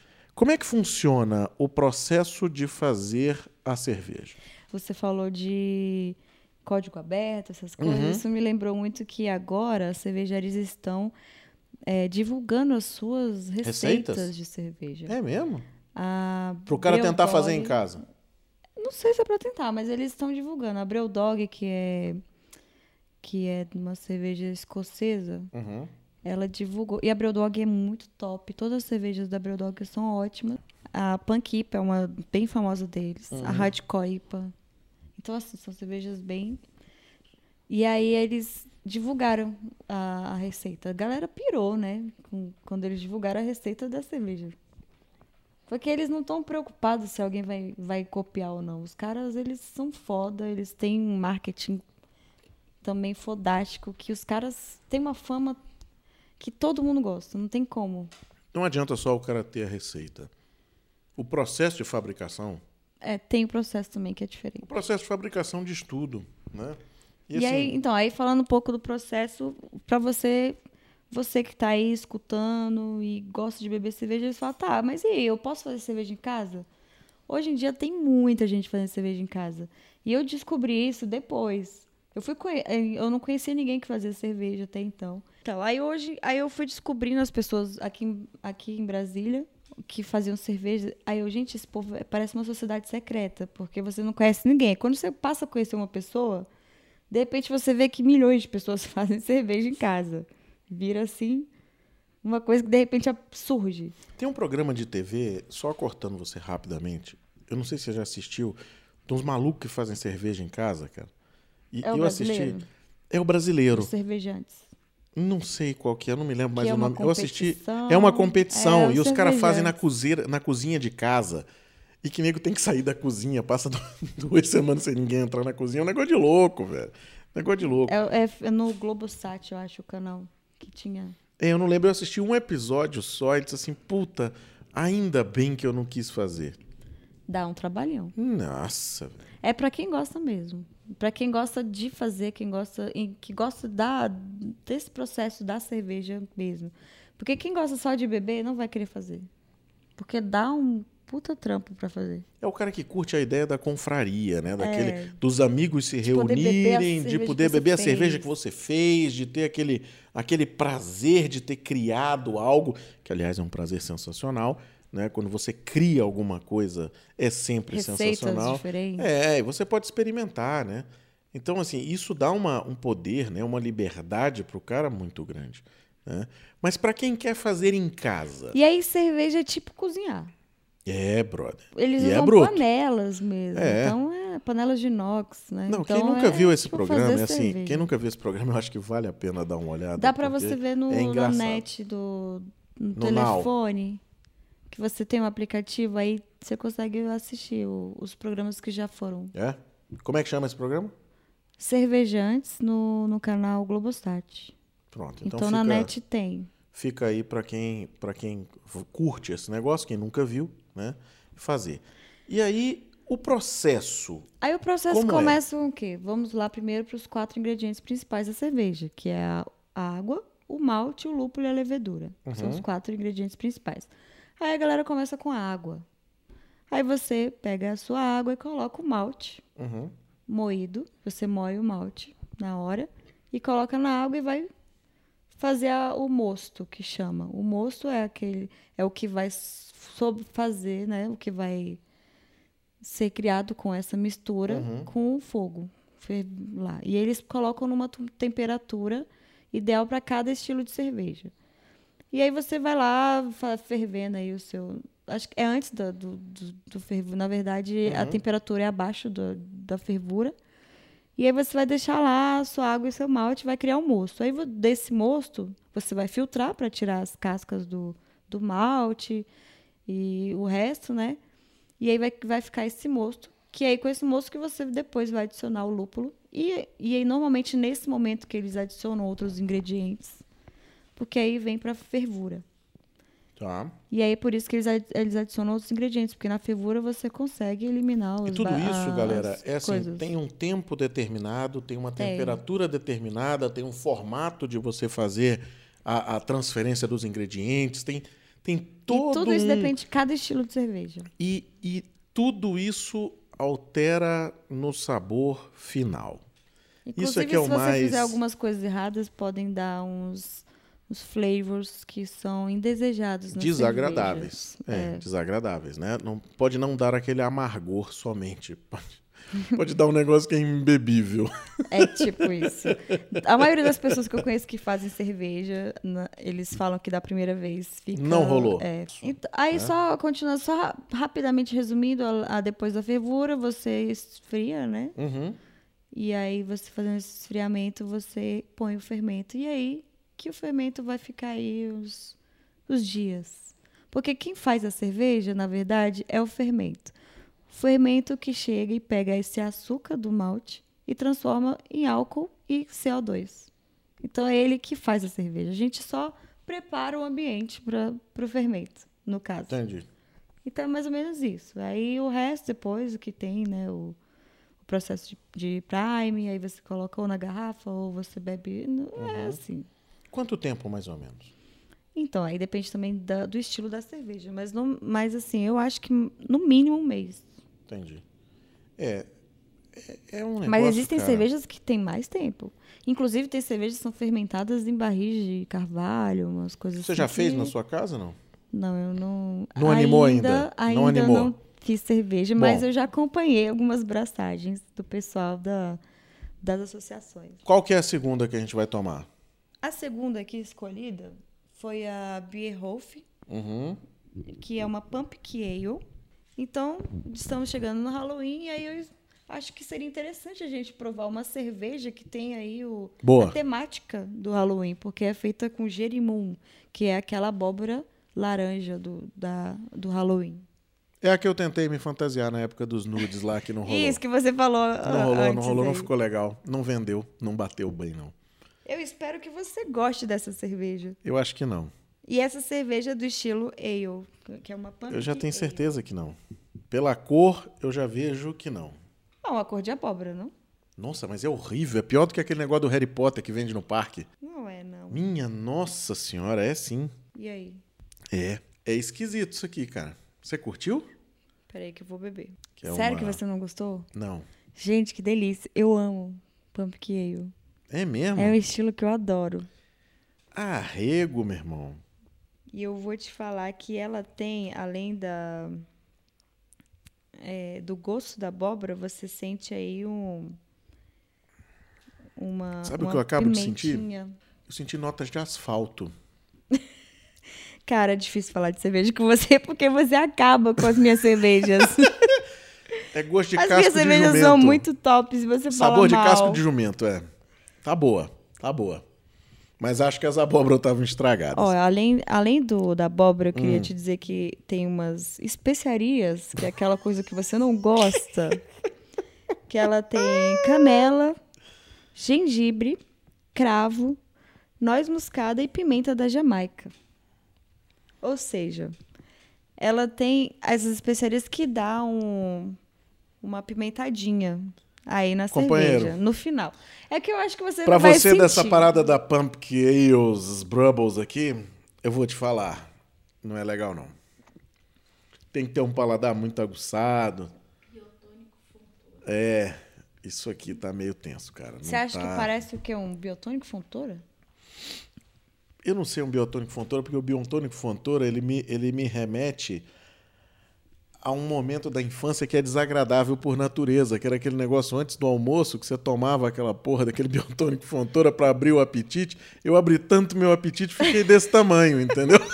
Como é que funciona o processo de fazer a cerveja? Você falou de código aberto, essas coisas. Uhum. Isso me lembrou muito que agora as cervejarias estão é, divulgando as suas receitas, Receitas? de cerveja. É mesmo? Para o cara tentar Brewdog- fazer em casa. Não sei se é para tentar, mas eles estão divulgando. A Brewdog, que é que é uma cerveja escocesa, Uhum. Ela divulgou. E a Brewdog é muito top. Todas as cervejas da Brewdog são ótimas. A Punk IPA é uma bem famosa deles. Uhum. A Hardcore IPA. Então, assim, são cervejas bem... E aí eles divulgaram a, a receita. A galera pirou, né? com- quando eles divulgaram a receita da cerveja. Porque eles não estão preocupados se alguém vai, vai copiar ou não. Os caras, eles são foda, eles têm um marketing também fodástico, que os caras têm uma fama que todo mundo gosta, não tem como. Não adianta só o cara ter a receita. O processo de fabricação, É, tem o processo também que é diferente. o processo de fabricação de estudo, né? E, assim, aí, então, aí falando um pouco do processo, pra você, você que tá aí escutando e gosta de beber cerveja, você fala, tá, mas e aí, eu posso fazer cerveja em casa? Hoje em dia tem muita gente fazendo cerveja em casa. E eu descobri isso depois. Eu fui eh, eu não conhecia ninguém que fazia cerveja até então. Então, aí hoje, aí eu fui descobrindo as pessoas aqui, aqui em Brasília que faziam cerveja. Aí eu, gente, esse povo é- parece uma sociedade secreta, porque você não conhece ninguém. Quando você passa a conhecer uma pessoa, de repente você vê que milhões de pessoas fazem cerveja em casa. Vira assim uma coisa que de repente surge. Tem um programa de TV, só cortando você rapidamente. Eu não sei se você já assistiu. Tem uns malucos que fazem cerveja em casa, cara. E É eu assisti. É o brasileiro. Os cervejantes. Não sei qual que é, não me lembro mais é o uma nome. Eu assisti. É uma competição. É, e os caras fazem na cozinha, na cozinha de casa. E que nego tem que sair da cozinha, passa du- duas semanas sem ninguém entrar na cozinha. É um negócio de louco, velho. Negócio de louco. É, é- é no Globosat, eu acho, o canal que tinha. É, eu não lembro, eu assisti um episódio só e disse assim, puta, ainda bem que eu não quis fazer. Dá um trabalhão. Nossa, velho. É pra quem gosta mesmo. Pra quem gosta de fazer, quem gosta que gosta da desse processo da cerveja mesmo. Porque quem gosta só de beber não vai querer fazer. Porque dá um puta trampo pra fazer. É o cara que curte a ideia da confraria, né? Daquele, É. dos amigos se De reunirem, de poder beber a cerveja que você fez, de ter aquele, aquele prazer de ter criado algo, que aliás é um prazer sensacional, né? Quando você cria alguma coisa, é sempre Receitas sensacional. diferentes. É, e você pode experimentar, né? Então, assim, isso dá uma, um poder, né? uma liberdade para o cara muito grande. Né? Mas para quem quer fazer em casa, E aí cerveja é tipo cozinhar. é, brother. Eles E é usam bruto. panelas mesmo. É. Então é panelas de inox, né? Não, então, quem nunca é viu esse tipo programa, é assim, cerveja. quem nunca viu esse programa, eu acho que vale a pena dar uma olhada. Dá porque você ver no, é na net do no, No Now. Que você tem um aplicativo aí, você consegue assistir o- os programas que já foram. É? Como é que chama esse programa? Cervejantes no, no canal Globostat. Pronto, Então, então, na fica, net tem. fica aí pra quem, pra quem curte esse negócio, quem nunca viu, né? Fazer. E aí, o processo. Aí o processo é? começa com o quê? Vamos lá primeiro para os quatro ingredientes principais da cerveja, que é a água, o malte, o lúpulo e a levedura. São Uhum. os quatro ingredientes principais. Aí a galera começa com a água. Aí você pega a sua água e coloca o malte Uhum. moído. Você moe o malte na hora e coloca na água e vai fazer a- o mosto, que chama. O mosto é aquele é o que vai sob fazer, né? O que vai ser criado com essa mistura Uhum. com o fogo lá. E eles colocam numa tu- temperatura ideal para cada estilo de cerveja. E aí você vai lá fervendo aí o seu. Acho que é antes da- do, do, do fervo. Na verdade, a Uhum. temperatura é abaixo do- da fervura. E aí você vai deixar lá a sua água e seu malte, vai criar um mosto. Aí desse mosto, você vai filtrar para tirar as cascas do, do malte e o resto, né? E aí vai, vai ficar esse mosto, que aí com esse mosto que você depois vai adicionar o lúpulo. E, e aí, normalmente, nesse momento que eles adicionam outros ingredientes, porque aí vem para fervura. Tá. E aí, por isso que eles, eles adicionam outros ingredientes, porque na fervura você consegue eliminar os E tudo isso, galera, é assim, coisas. tem um tempo determinado, tem uma Tem. temperatura determinada, tem um formato de você fazer a, a transferência dos ingredientes, tem, tem todo e tudo isso um... depende de cada estilo de cerveja. E, e tudo isso altera no sabor final. Inclusive, Isso é que é o se você mais- fizer algumas coisas erradas, podem dar uns, uns flavors que são indesejados nas desagradáveis. cervejas. É, desagradáveis, né? Não, pode não dar aquele amargor somente. Pode, pode dar um negócio que é imbebível. É tipo isso. A maioria das pessoas que eu conheço que fazem cerveja, na- eles falam que da primeira vez fica. Não rolou. É. Ent- aí só, continuando, só ra- rapidamente resumindo, a, a- depois da fervura, você esfria, né? Uhum. E aí, você fazendo esse esfriamento, você põe o fermento. E aí que o fermento vai ficar aí os, os dias. Porque quem faz a cerveja, na verdade, é o fermento. O fermento que chega e pega esse açúcar do malte e transforma em álcool e CO2. Então é ele que faz a cerveja. A gente só prepara o ambiente para o fermento, no caso. Entendi. Então é mais ou menos isso. Aí o resto, depois, o que tem, né? O, o processo de, de prime, aí você coloca ou na garrafa ou você bebe. Não É assim. Quanto tempo, mais ou menos? Então, aí depende também da- do estilo da cerveja. Mas, não, mas assim, eu acho que no mínimo um mês. Entendi. É, é, é um negócio, mas existem cara, cervejas que têm mais tempo. Inclusive, tem cervejas que são fermentadas em barris de carvalho, umas coisas Você assim. já fez que- na sua casa, não? Não, eu não. Não animou ainda? Ainda Não animou? não fiz cerveja, Bom. mas eu já acompanhei algumas braçagens do pessoal da, das associações. Qual que é a segunda que a gente vai tomar? A segunda aqui escolhida foi a Bierhof, Uhum. que é uma Pumpkin Ale. Então, estamos chegando no Halloween e aí eu acho que seria interessante a gente provar uma cerveja que tem aí o, Boa. a temática do Halloween, porque é feita com gerimum, que é aquela abóbora laranja do, da, do Halloween. É a que eu tentei me fantasiar na época dos nudes lá que não rolou. Isso que você falou Não rolou, não rolou, não aí. ficou legal. Não vendeu, não bateu bem, não. Eu espero que você goste dessa cerveja. Eu acho que não. E essa cerveja é do estilo ale, que é uma pumpkin Eu já tenho ale. certeza que não. Pela cor, eu já vejo que não. Não, a cor de abóbora, não? Nossa, mas é horrível. É pior do que aquele negócio do Harry Potter que vende no parque. Não é, não. Minha nossa senhora, é sim. E aí? É. É esquisito isso aqui, cara. Você curtiu? Peraí que eu vou beber. Que é Sério uma- que você não gostou? Não. Gente, que delícia. Eu amo pumpkin ale. É mesmo? É um estilo que eu adoro. Arrego, meu irmão. E eu vou te falar que ela tem, além da é, do gosto da abóbora, você sente aí um uma Sabe o uma que eu acabo de sentir? pimentinha. Eu senti notas de asfalto. Cara, é difícil falar de cerveja com você porque você acaba com as minhas cervejas. É gosto de as casco minhas de cervejas jumento. são muito tops você fala Sabor de mal. casco de jumento, é. Tá boa, tá boa. Mas acho que as abóboras estavam estragadas. Ó, além, além do, da abóbora, eu queria Hum. te dizer que tem umas especiarias, que é aquela coisa que você não gosta. que ela tem canela, gengibre, cravo, noz moscada e pimenta da Jamaica. Ou seja, ela tem as especiarias que dá um, uma pimentadinha aí na Companheiro. cerveja, no final. É que eu acho que você Pra vai você dessa sentir. parada da Pumpkin Ales, os Brubbles aqui, eu vou te falar. Não é legal, não. Tem que ter um paladar muito aguçado. É, isso aqui tá meio tenso, cara. Não Você acha tá- que parece o quê? Um biotônico fontoura? Eu não sei um biotônico fontoura, porque o biotônico fontoura, ele me, ele me remete a um momento da infância que é desagradável por natureza, que era aquele negócio antes do almoço, que você tomava aquela porra daquele biotônico fontoura para abrir o apetite. Eu abri tanto meu apetite, fiquei desse tamanho, entendeu?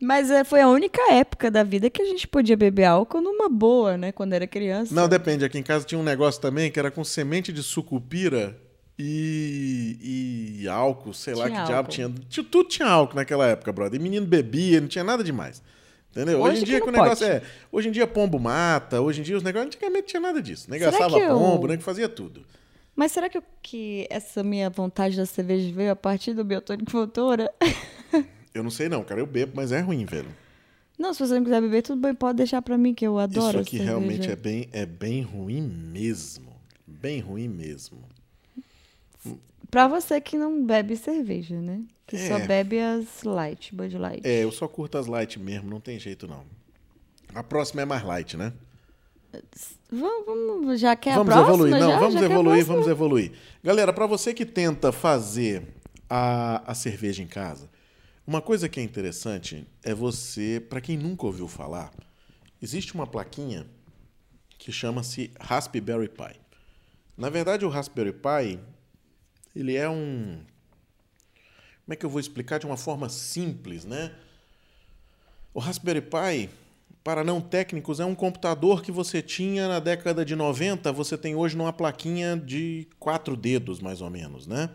Mas é, foi a única época da vida que a gente podia beber álcool numa boa, né? Quando era criança. Não, depende. Aqui em casa tinha um negócio também que era com semente de sucupira e, e álcool, sei lá Tinha que diabo álcool. tinha. Tinha- Tudo tinha álcool naquela época, brother. E menino bebia, não tinha nada demais. Entendeu? Hoje, Hoje em dia que o negócio pode. é. Hoje em dia pombo mata, hoje em dia os negócios. Antigamente tinha nada disso. Que eu- pombo, nem que fazia tudo. Mas será que, eu- que essa minha vontade da cerveja veio a partir do biotônico fontoura? Eu não sei não, cara. Eu bebo, mas é ruim, velho. Não, se você não quiser beber, tudo bem, pode deixar pra mim, que eu adoro Isso aqui realmente é bem, é bem ruim mesmo. Bem ruim mesmo. Pra você que não bebe cerveja, né? Que só É. bebe as light, Bud Light. É, eu só curto as light mesmo, não tem jeito não. A próxima é mais light, né? Vamos, vamos- já quer vamos a próxima? evoluir, não, já? vamos Já a evoluir, vamos evoluir. Galera, para você que tenta fazer a, a cerveja em casa, uma coisa que é interessante é você, para quem nunca ouviu falar, existe uma plaquinha que chama-se Raspberry Pi. Na verdade, o Raspberry Pi, ele é um como é que eu vou explicar de uma forma simples, né? O Raspberry Pi para não técnicos, é um computador que você tinha na década de 90, você tem hoje numa plaquinha de quatro dedos, mais ou menos, né?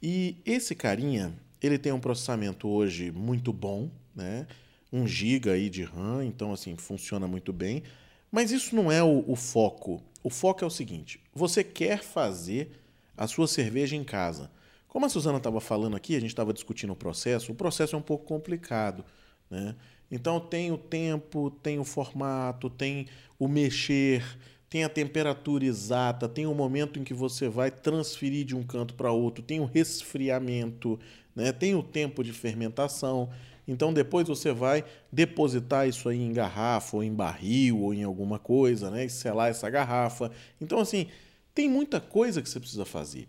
E esse carinha, ele tem um processamento hoje muito bom, né? 1 GB aí de RAM, então assim, funciona muito bem. Mas isso não é o, o foco. O foco é o seguinte: você quer fazer a sua cerveja em casa. Como a Suzana estava falando aqui, a gente estava discutindo o processo, o processo é um pouco complicado. Né? Então tem o tempo, tem o formato, tem o mexer, tem a temperatura exata, tem o momento em que você vai transferir de um canto para outro, tem o resfriamento, né? tem o tempo de fermentação. Então depois você vai depositar isso aí em garrafa, ou em barril, ou em alguma coisa, né? E selar essa garrafa. Então, assim, tem muita coisa que você precisa fazer.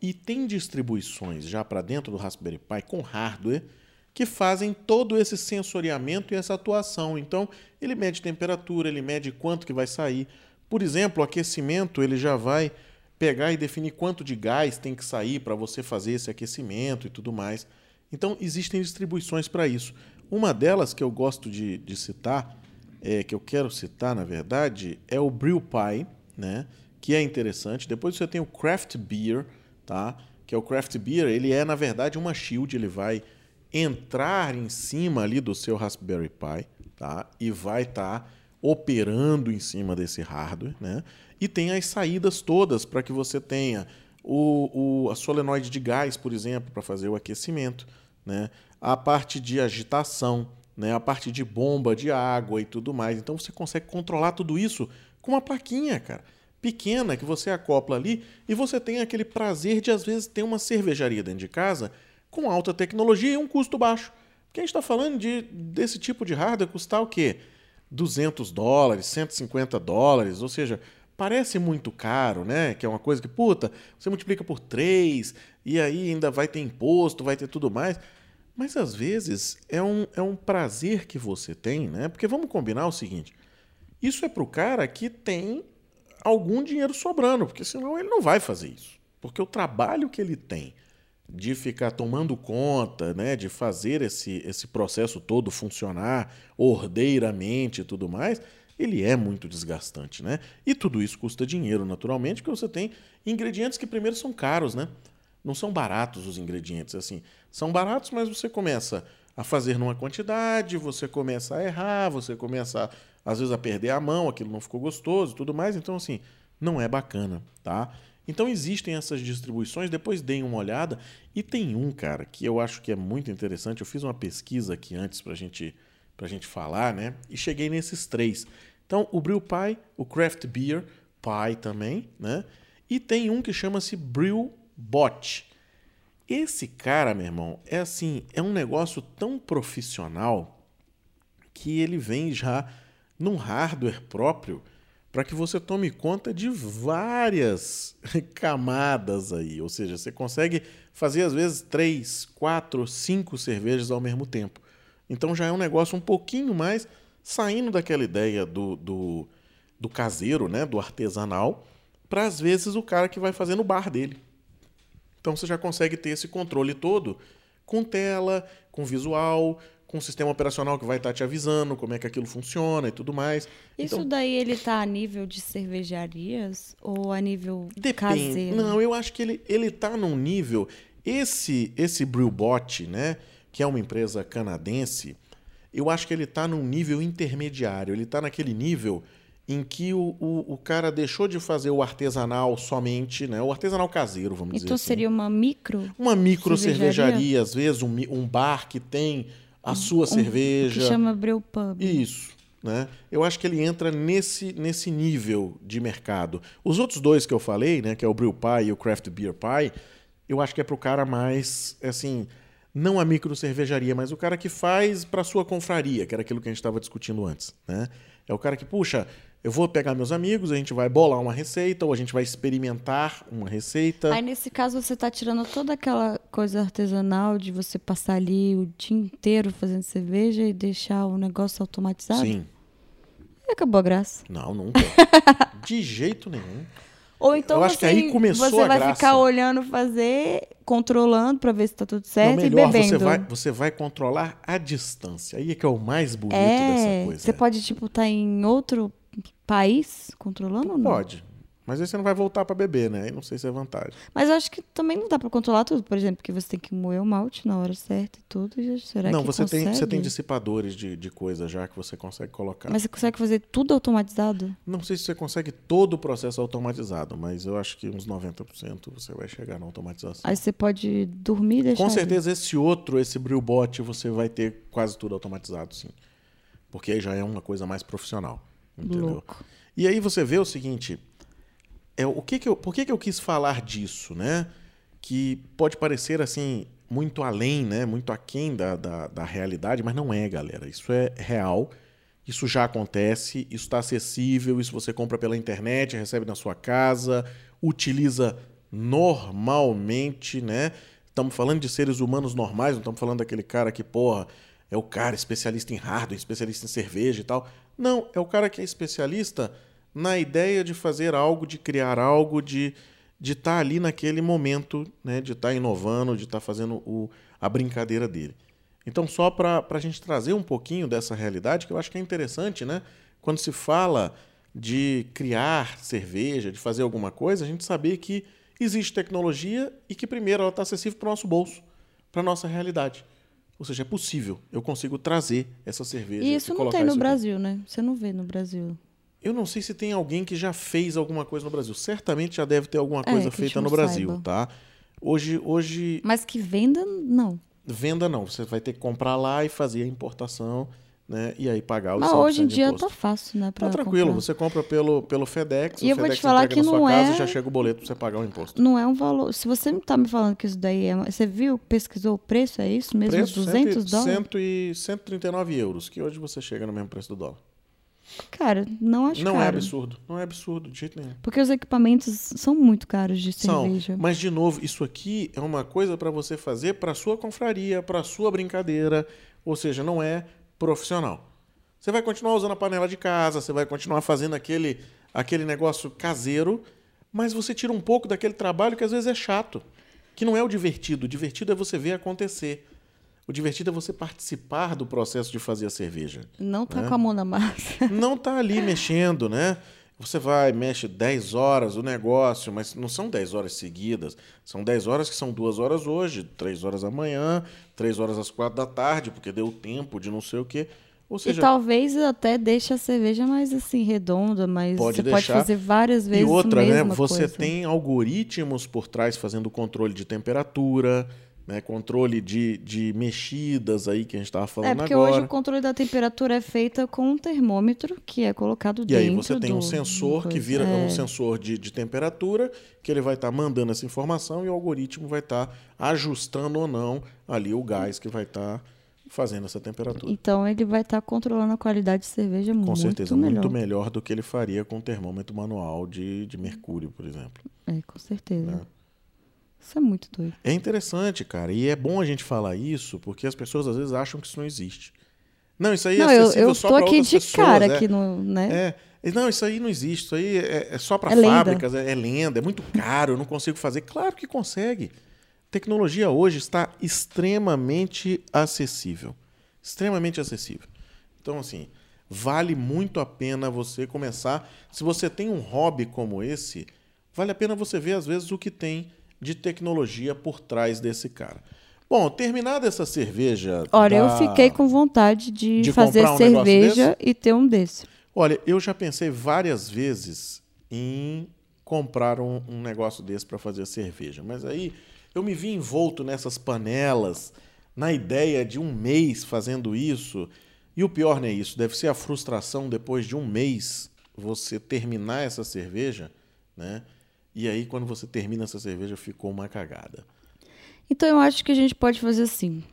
E tem distribuições já para dentro do Raspberry Pi com hardware que fazem todo esse sensoriamento e essa atuação. Então, ele mede temperatura, ele mede quanto que vai sair. Por exemplo, o aquecimento, ele já vai pegar e definir quanto de gás tem que sair para você fazer esse aquecimento e tudo mais. Então, existem distribuições para isso. Uma delas que eu gosto de, de citar, é, que eu quero citar, na verdade, é o BrewPie, né? Que é interessante. Depois você tem o Craft Beer, tá? que é o Craft Beer, ele é, na verdade, uma shield, ele vai entrar em cima ali do seu Raspberry Pi tá? e vai estar tá operando em cima desse hardware. Né? E tem as saídas todas para que você tenha o, o, a solenoide de gás, por exemplo, para fazer o aquecimento, né? a parte de agitação, né? a parte de bomba de água e tudo mais. Então você consegue controlar tudo isso com uma plaquinha, cara, pequena que você acopla ali e você tem aquele prazer de às vezes ter uma cervejaria dentro de casa com alta tecnologia e um custo baixo. Porque a gente está falando de, desse tipo de hardware custar o quê? 200 dólares, 150 dólares, ou seja, parece muito caro, né? Que é uma coisa que, puta, você multiplica por três e aí ainda vai ter imposto, vai ter tudo mais. Mas às vezes é um, é um prazer que você tem, né? Porque vamos combinar o seguinte: isso é para o cara que tem algum dinheiro sobrando, porque senão ele não vai fazer isso. Porque o trabalho que ele tem de ficar tomando conta, né, de fazer esse, esse processo todo funcionar ordeiramente e tudo mais, ele é muito desgastante, né? E tudo isso custa dinheiro, naturalmente, porque você tem ingredientes que primeiro são caros, né? Não são baratos os ingredientes, assim. São baratos, mas você começa a fazer numa quantidade, você começa a errar, você começa, às vezes, a perder a mão, aquilo não ficou gostoso tudo mais. Então, assim, não é bacana, tá? Então existem essas distribuições, depois deem uma olhada. E tem um, cara, que eu acho que é muito interessante. Eu fiz uma pesquisa aqui antes pra gente, pra gente falar, né? E cheguei nesses três. Então, o Brew Pie, o Craft Beer Pie também, né? E tem um que chama-se Brew Bot. Esse cara, meu irmão, é assim, é um negócio tão profissional que ele vem já num hardware próprio para que você tome conta de várias camadas aí. Ou seja, você consegue fazer às vezes três, quatro, cinco cervejas ao mesmo tempo. Então já é um negócio um pouquinho mais saindo daquela ideia do, do, do caseiro, né, do artesanal, para às vezes o cara que vai fazer no bar dele. Então você já consegue ter esse controle todo com tela, com visual, com sistema operacional que vai estar tá te avisando como é que aquilo funciona e tudo mais. Isso então, daí ele está a nível de cervejarias ou a nível depende. caseiro? Não, eu acho que ele ele tá num nível esse esse Brewbot, né, que é uma empresa canadense, eu acho que ele está num nível intermediário. Ele está naquele nível em que o, o, o, cara deixou de fazer o artesanal somente, né? O artesanal caseiro, vamos então dizer assim. Então seria uma micro? Uma micro cervejaria, cervejaria às vezes, um, um, bar que tem a sua um, cerveja. Que chama Brewpub. Isso. Né? Eu acho que ele entra nesse, nesse nível de mercado. Os outros dois que eu falei, né, que é o Brew Pie e o Craft Beer Pie, eu acho que é para o cara mais, assim, não a micro cervejaria, mas o cara que faz para sua confraria, que era aquilo que a gente estava discutindo antes, né? É o cara que, puxa, eu vou pegar meus amigos, a gente vai bolar uma receita ou a gente vai experimentar uma receita. Aí nesse caso você está tirando toda aquela coisa artesanal de você passar ali o dia inteiro fazendo cerveja e deixar o negócio automatizado? Sim. E acabou a graça. Não, nunca. de jeito nenhum. Ou então Eu acho que aí começou você vai ficar olhando fazer, controlando pra ver se tá tudo Não, certo e melhor, bebendo. você vai, você vai controlar a distância. Aí é que é o mais bonito é, dessa coisa. você pode tipo estar em outro país controlando ou não? Pode. Mas aí você não vai voltar pra beber, né? Aí não sei se é vantagem. Mas eu acho que também não dá pra controlar tudo, por exemplo, porque você tem que moer o malte na hora certa e tudo. e Será não, que você tem, você consegue? tem dissipadores de, de coisa já que você consegue colocar. Mas você consegue fazer tudo automatizado? Não sei se você consegue todo o processo automatizado, mas eu acho que uns 90% você vai chegar na automatização. Aí você pode dormir e deixar. Com ali. certeza esse outro, esse Brewbot, você vai ter quase tudo automatizado, sim. Porque aí já é uma coisa mais profissional. Entendeu? Louco. E aí você vê o seguinte, é, o que que eu, por que, que eu quis falar disso, né? Que pode parecer assim, muito além, né? Muito aquém da, da, da realidade, mas não é, galera. Isso é real. Isso já acontece, isso está acessível, isso você compra pela internet, recebe na sua casa, utiliza normalmente, né? Estamos falando de seres humanos normais, não estamos falando daquele cara que, porra, é o cara especialista em hardware, especialista em cerveja e tal. Não, é o cara que é especialista na ideia de fazer algo, de criar algo, de de estar ali naquele momento, né, de estar inovando, de estar fazendo o, a brincadeira dele. Então, só para a gente trazer um pouquinho dessa realidade, que eu acho que é interessante, né? Quando se fala de criar cerveja, de fazer alguma coisa, a gente saber que existe tecnologia e que, primeiro, ela está acessível para o nosso bolso, para a nossa realidade. Ou seja, é possível. Eu consigo trazer essa cerveja. E isso não colocar tem no aqui. Brasil, né? Você não vê no Brasil. Eu não sei se tem alguém que já fez alguma coisa no Brasil. Certamente já deve ter alguma É, coisa a feita no não Brasil, saiba. tá? Hoje, hoje, Mas que venda, não. venda não. Você vai ter que comprar lá e fazer a importação, né? E aí pagar o Mas hoje em 100% de dia imposto. tá fácil, né? Pra Tá tranquilo, comprar. você compra pelo, pelo FedEx, E o eu vou te FedEx falar que na sua não casa é- e já chega o boleto pra você pagar o imposto. Não é um valor. Se você não tá me falando que isso daí é. Você viu, pesquisou o preço? É isso mesmo? Preço 200 cento, dólares? cento e 139 euros, que hoje você chega no mesmo preço do dólar. Cara, não acho não é caro. absurdo, não é absurdo de jeito nenhum. Porque os equipamentos são muito caros de São, cerveja. mas de novo, isso aqui é uma coisa para você fazer para sua confraria, para sua brincadeira, ou seja, não é profissional. Você vai continuar usando a panela de casa, você vai continuar fazendo aquele aquele negócio caseiro, mas você tira um pouco daquele trabalho que às vezes é chato, que não é o divertido. O divertido é você ver acontecer. O divertido é você participar do processo de fazer a cerveja. Não tá né? com a mão na massa. não tá ali mexendo, né? Você vai, mexe 10 horas o negócio, mas não são 10 horas seguidas. São 10 horas que são duas horas hoje, 3 horas amanhã, 3 horas às 4 da tarde, porque deu tempo de não sei o quê. Ou E seja, talvez até deixe a cerveja mais assim, redonda, mas Pode você pode deixar. fazer várias vezes e outra, né? Você coisa. tem algoritmos por trás fazendo controle de temperatura, né? controle de, de mexidas aí que a gente estava falando É, porque agora. hoje o controle da temperatura é feito com um termômetro que é colocado E dentro aí você tem um do- sensor do que vira É. um sensor de, de temperatura, que ele vai estar mandando essa informação e o algoritmo vai estar ajustando ou não ali o gás que vai estar fazendo essa temperatura. Então ele vai estar controlando a qualidade de cerveja Com muito certeza, melhor. muito melhor do que ele faria com um termômetro manual de, de mercúrio, por exemplo. É, com certeza. né? Isso é muito doido. É interessante, cara, e é bom a gente falar isso, porque as pessoas às vezes acham que isso não existe. Não, isso aí não, é eu, acessível eu só tô para aqui outras de pessoas, cara é. aqui no, né? É. Não, isso aí não existe. Isso aí é, é só para É lenda. fábricas, é, é lenda, é muito caro, eu não consigo fazer. Claro que consegue. Tecnologia hoje está extremamente acessível. Extremamente acessível. Então, assim, vale muito a pena você começar. Se você tem um hobby como esse, vale a pena você ver, às vezes, o que tem de tecnologia por trás desse cara. Bom, terminada essa cerveja. Olha, da- eu fiquei com vontade de, de fazer um cerveja e ter um desse. Olha, eu já pensei várias vezes em comprar um, um negócio desse para fazer cerveja, mas aí eu me vi envolto nessas panelas, na ideia de um mês fazendo isso. E o pior não é isso, deve ser a frustração depois de um mês você terminar essa cerveja, né? E aí quando você termina essa cerveja ficou uma cagada. Então eu acho que a gente pode fazer assim.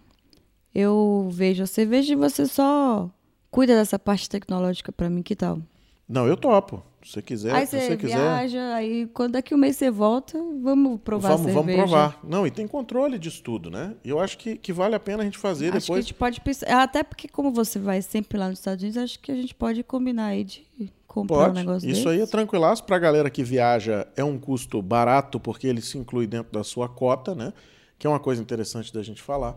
Eu vejo a cerveja e você só cuida dessa parte tecnológica pra mim, que tal? Não, eu topo. Se você quiser, aí se você você quiser. viaja, aí quando daqui um mês você volta, vamos provar Vamos, a vamos cerveja. provar. Não, e tem controle disso tudo, né? E eu acho que, que vale a pena a gente fazer Acho que a depois. gente pode pensar. Até porque, como você vai sempre lá nos Estados Unidos, acho que a gente pode combinar aí de comprar um Pode. negócio Isso desse. aí é tranquilaço. Pra galera que viaja, é um custo barato, porque ele se inclui dentro da sua cota, né? Que é uma coisa interessante da gente falar.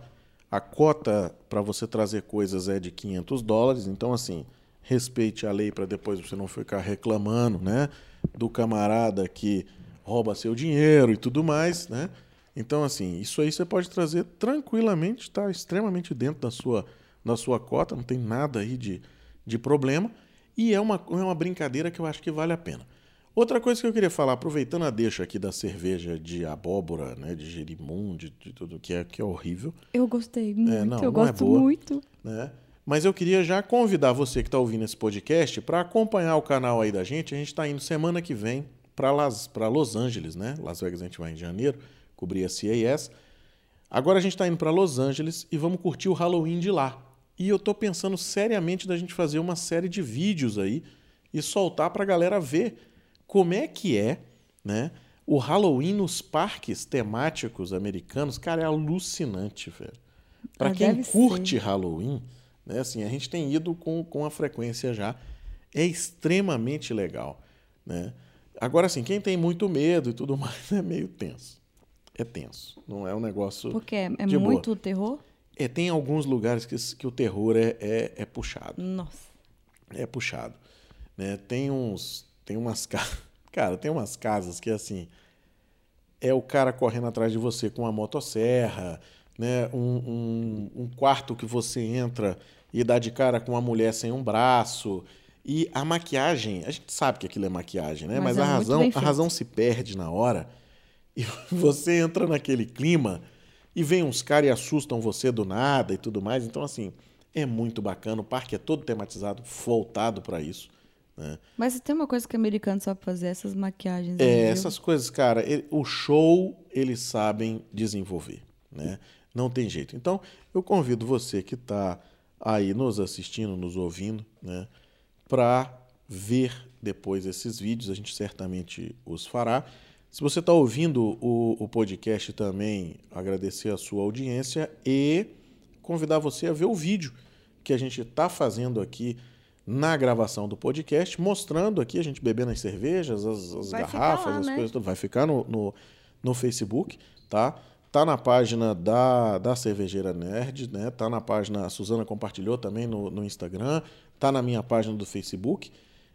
A cota para você trazer coisas é de 500 dólares. Então, assim, respeite a lei para depois você não ficar reclamando, né? Do camarada que rouba seu dinheiro e tudo mais, né? Então, assim, isso aí você pode trazer tranquilamente, está extremamente dentro da sua, da sua cota, não tem nada aí de, de problema. E é uma, é uma brincadeira que eu acho que vale a pena. Outra coisa que eu queria falar, aproveitando a deixa aqui da cerveja de abóbora, né, de gerimum, de, de tudo que é, que é horrível, Eu gostei muito, É, não, eu não é gosto boa. muito. né? Mas eu queria já convidar você que está ouvindo esse podcast para acompanhar o canal aí da gente. A gente está indo semana que vem para Los Angeles, né? Las Vegas a gente vai em janeiro, cobrir a CES. Agora a gente está indo para Los Angeles e vamos curtir o Halloween de lá. E eu tô pensando seriamente da gente fazer uma série de vídeos aí e soltar para a galera ver como é que é, né? O Halloween nos parques temáticos americanos, cara, é alucinante, velho. Para Ah, quem curte Halloween, né? Assim, a gente tem ido com, com a frequência já. É extremamente legal, né? Agora, assim, quem tem muito medo e tudo mais é meio tenso. É tenso. Não é um negócio. Porque é, é de boa. muito terror. É, tem alguns lugares que, que o terror é, é, é puxado. Nossa. É puxado. Né? Tem uns. Tem umas casas. Cara, tem umas casas que assim. É o cara correndo atrás de você com uma motosserra, né? Um, um, um quarto que você entra e dá de cara com uma mulher sem um braço. E a maquiagem, a gente sabe que aquilo é maquiagem, né? Mas Mas, é a razão, a razão se perde na hora. E você entra naquele clima e vem uns caras e assustam você do nada e tudo mais. Então, assim, é muito bacana. O parque é todo tematizado, voltado para isso. Né? Mas tem uma coisa que o americano sabe fazer, essas maquiagens. É, viu? essas coisas, cara, ele- o show eles sabem desenvolver, né? Não tem jeito. Então, eu convido você que está aí nos assistindo, nos ouvindo, né, para ver depois esses vídeos. A gente certamente os fará. Se você está ouvindo o, o podcast também, agradecer a sua audiência e convidar você a ver o vídeo que a gente está fazendo aqui na gravação do podcast, mostrando aqui a gente bebendo as cervejas, as, as garrafas, lá, as né? coisas, tudo. vai ficar no, no, no Facebook, tá? Tá na página da, da Cervejeira Nerd, né? Tá na página, a Suzana compartilhou também no, no Instagram, tá na minha página do Facebook.